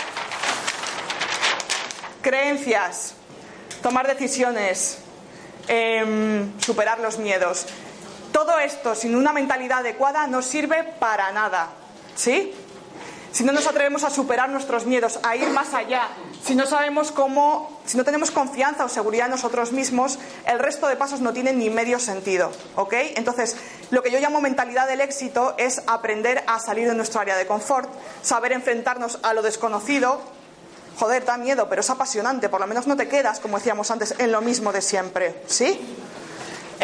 creencias, tomar decisiones, em, superar los miedos. Todo esto sin una mentalidad adecuada no sirve para nada, ¿sí? Si no nos atrevemos a superar nuestros miedos, a ir más allá, si no sabemos cómo, si no tenemos confianza o seguridad en nosotros mismos, el resto de pasos no tienen ni medio sentido, ¿ok? Entonces, lo que yo llamo mentalidad del éxito es aprender a salir de nuestro área de confort, saber enfrentarnos a lo desconocido, Joder, da miedo, pero es apasionante. Por lo menos no te quedas, como decíamos antes, en lo mismo de siempre. ¿Sí?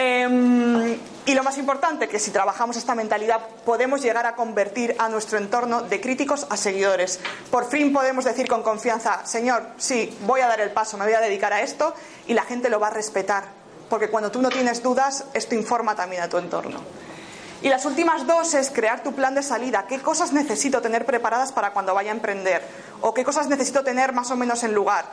Em, y lo más importante, que si trabajamos esta mentalidad podemos llegar a convertir a nuestro entorno de críticos a seguidores. Por fin podemos decir con confianza, Señor, sí, voy a dar el paso, me voy a dedicar a esto y la gente lo va a respetar. Porque cuando tú no tienes dudas, esto informa también a tu entorno. Y las últimas dos es crear tu plan de salida. ¿Qué cosas necesito tener preparadas para cuando vaya a emprender? ¿O qué cosas necesito tener más o menos en lugar?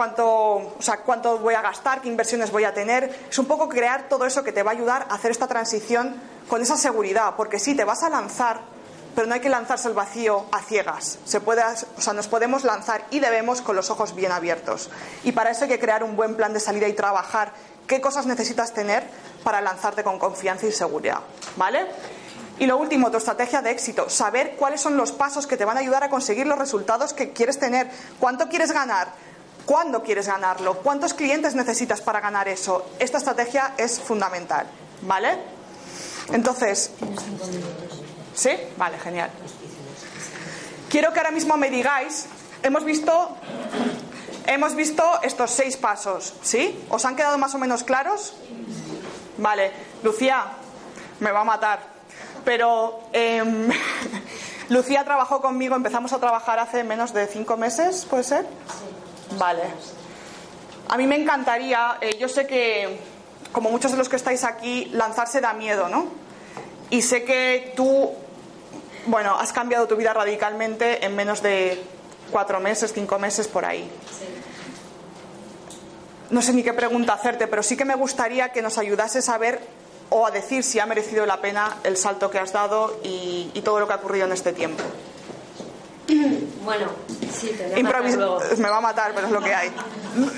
¿Cuánto, o sea, cuánto voy a gastar? ¿Qué inversiones voy a tener? Es un poco crear todo eso que te va a ayudar a hacer esta transición con esa seguridad. Porque sí, te vas a lanzar, pero no hay que lanzarse al vacío a ciegas. Se puede, o sea, nos podemos lanzar y debemos con los ojos bien abiertos. Y para eso hay que crear un buen plan de salida y trabajar qué cosas necesitas tener para lanzarte con confianza y seguridad. ¿Vale? Y lo último, tu estrategia de éxito. Saber cuáles son los pasos que te van a ayudar a conseguir los resultados que quieres tener. ¿Cuánto quieres ganar? ¿Cuándo quieres ganarlo? ¿Cuántos clientes necesitas para ganar eso? Esta estrategia es fundamental. ¿Vale? Entonces. ¿Sí? Vale, genial. Quiero que ahora mismo me digáis, hemos visto, hemos visto estos seis pasos, ¿sí? ¿Os han quedado más o menos claros? Vale, Lucía, me va a matar. Pero em, Lucía trabajó conmigo, empezamos a trabajar hace menos de cinco meses, ¿puede ser? Vale. A mí me encantaría, eh, yo sé que, como muchos de los que estáis aquí, lanzarse da miedo, ¿no? Y sé que tú, bueno, has cambiado tu vida radicalmente en menos de cuatro meses, cinco meses por ahí. No sé ni qué pregunta hacerte, pero sí que me gustaría que nos ayudases a ver o a decir si ha merecido la pena el salto que has dado y, y todo lo que ha ocurrido en este tiempo. Bueno, sí, te voy a matar luego. Me va a matar, pero es lo que hay.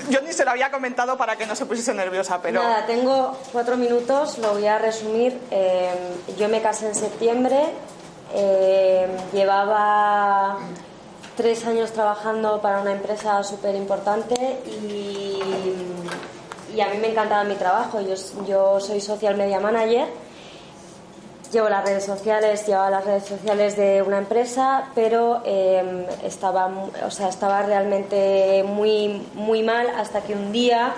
Yo ni se lo había comentado para que no se pusiese nerviosa, pero... Nada, tengo cuatro minutos, lo voy a resumir. Eh, yo me casé en septiembre, eh, llevaba tres años trabajando para una empresa súper importante y, y a mí me encantaba mi trabajo. Yo, yo soy social media manager. Llevo las redes sociales, llevaba las redes sociales de una empresa, pero eh, estaba, o sea, estaba realmente muy, muy mal hasta que un día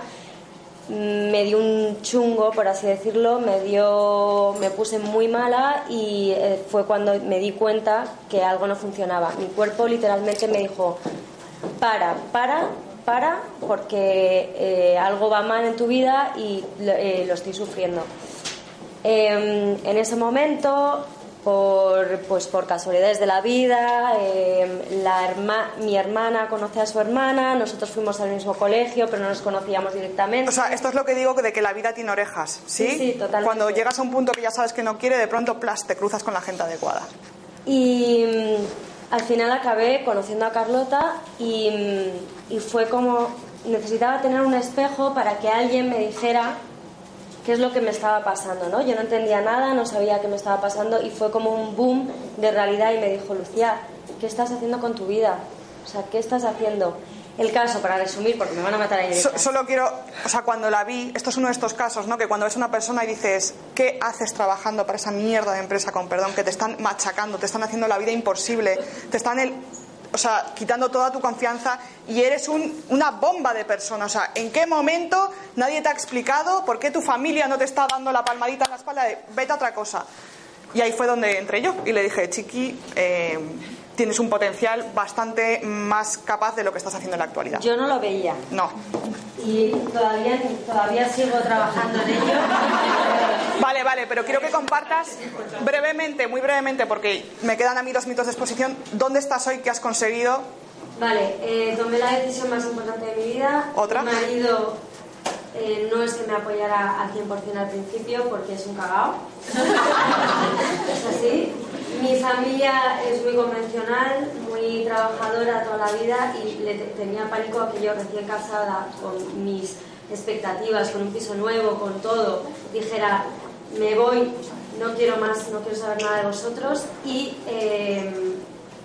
mm, me dio un chungo, por así decirlo, me dio, me puse muy mala y eh, fue cuando me di cuenta que algo no funcionaba. Mi cuerpo literalmente me dijo, para, para, para, porque eh, algo va mal en tu vida y eh, lo estoy sufriendo. Eh, en ese momento, por, pues por casualidades de la vida, eh, la herma- mi hermana conoce a su hermana, nosotros fuimos al mismo colegio, pero no nos conocíamos directamente. O sea, esto es lo que digo de que la vida tiene orejas, ¿sí? Sí, sí, totalmente. Cuando llegas a un punto que ya sabes que no quiere, de pronto, plas, te cruzas con la gente adecuada. Y mm, al final acabé conociendo a Carlota y, mm, y fue como necesitaba tener un espejo para que alguien me dijera qué es lo que me estaba pasando, ¿no? Yo no entendía nada, no sabía qué me estaba pasando y fue como un boom de realidad y me dijo, Lucía, ¿qué estás haciendo con tu vida? O sea, ¿qué estás haciendo? El caso, para resumir, porque me van a matar ahí. So- solo quiero, o sea, cuando la vi, esto es uno de estos casos, ¿no? Que cuando ves a una persona y dices, ¿qué haces trabajando para esa mierda de empresa con perdón? Que te están machacando, te están haciendo la vida imposible, te están el, o sea, quitando toda tu confianza y eres un- una bomba de persona. O sea, ¿en qué momento nadie te ha explicado por qué tu familia no te está dando la palmadita en la espalda de vete a otra cosa? Y ahí fue donde entré yo y le dije, Chiqui, eh, tienes un potencial bastante más capaz de lo que estás haciendo en la actualidad. Yo no lo veía. No. Y todavía, todavía sigo trabajando en ello. Vale, vale, pero quiero que compartas brevemente, muy brevemente, porque me quedan a mí dos minutos de exposición, ¿dónde estás hoy? ¿Qué has conseguido? Vale, eh, tomé la decisión más importante de mi vida. ¿Otra? Mi marido eh, no es que me apoyara al 100% al principio porque es un cagao. es así. Mi familia es muy convencional, muy trabajadora toda la vida y le te- tenía pánico a que yo recién casada, con mis expectativas, con un piso nuevo, con todo, dijera, me voy, no quiero más, no quiero saber nada de vosotros y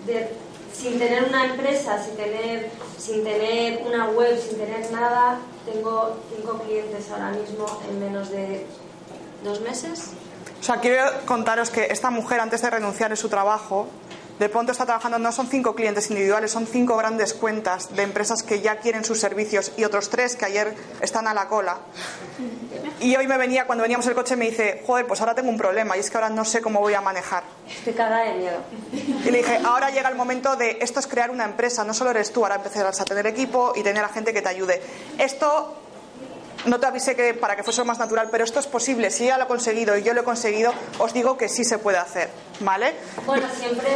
de- sin tener una empresa, sin tener, sin tener una web, sin tener nada, tengo cinco clientes ahora mismo en menos de dos meses. O sea, quiero contaros que esta mujer, antes de renunciar en su trabajo, de pronto está trabajando, no son cinco clientes individuales, son cinco grandes cuentas de empresas que ya quieren sus servicios y otros tres que ayer están a la cola. Y hoy me venía, cuando veníamos en el coche, me dice, joder, pues ahora tengo un problema y es que ahora no sé cómo voy a manejar. Estoy cagada de miedo. Y le dije, ahora llega el momento de, esto es crear una empresa, no solo eres tú, ahora empezarás a tener equipo y tener a gente que te ayude. Esto, no te avisé que para que fuese más natural, pero esto es posible. Si ella lo ha conseguido y yo lo he conseguido, os digo que sí se puede hacer, ¿vale? Bueno, siempre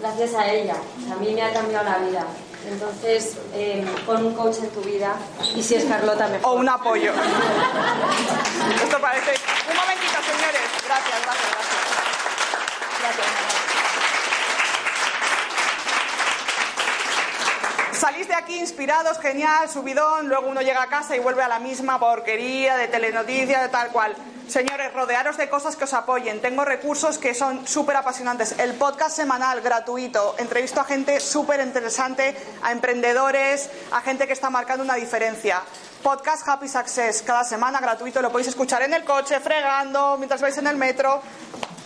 gracias a ella. A mí me ha cambiado la vida. Entonces, eh, pon un coach en tu vida y si es Carlota, mejor. O un apoyo. Esto parece... Un momentito, señores. Gracias, gracias, gracias. Gracias. Salís de aquí inspirados, genial, subidón, luego uno llega a casa y vuelve a la misma porquería de telenoticias, de tal cual. Señores, rodearos de cosas que os apoyen. Tengo recursos que son súper apasionantes. El podcast semanal gratuito. Entrevisto a gente súper interesante, a emprendedores, a gente que está marcando una diferencia. Podcast Happy Success, cada semana gratuito. Lo podéis escuchar en el coche, fregando, mientras vais en el metro.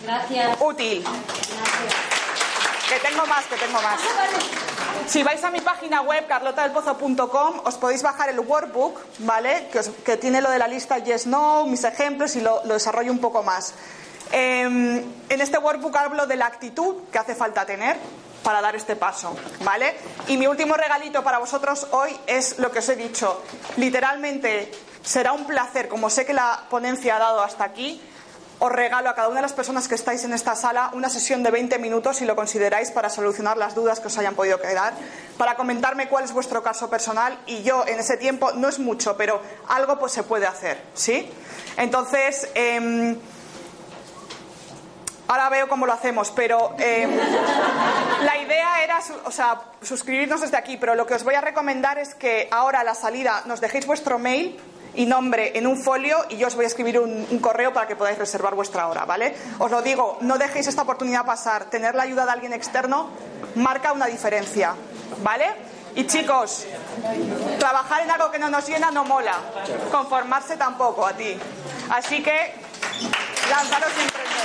Gracias. Útil. Que tengo más, que tengo más. Si vais a mi página web, carlotadelpozo.com, os podéis bajar el workbook, ¿vale? Que, os- que tiene lo de la lista Yes, No, mis ejemplos y lo, lo desarrollo un poco más. Em, en este workbook hablo de la actitud que hace falta tener para dar este paso, ¿vale? Y mi último regalito para vosotros hoy es lo que os he dicho. Literalmente será un placer, como sé que la ponencia ha dado hasta aquí, os regalo a cada una de las personas que estáis en esta sala una sesión de 20 minutos, si lo consideráis, para solucionar las dudas que os hayan podido quedar, para comentarme cuál es vuestro caso personal y yo en ese tiempo, no es mucho, pero algo pues se puede hacer, ¿sí? Entonces, em, ahora veo cómo lo hacemos, pero em, la idea era, o sea, suscribirnos desde aquí, pero lo que os voy a recomendar es que ahora a la salida nos dejéis vuestro mail y nombre en un folio y yo os voy a escribir un, un correo para que podáis reservar vuestra hora, ¿vale? Os lo digo, no dejéis esta oportunidad pasar. Tener la ayuda de alguien externo marca una diferencia, ¿vale? Y chicos, trabajar en algo que no nos llena no mola. Conformarse tampoco a ti. Así que, lanzaros y emprender.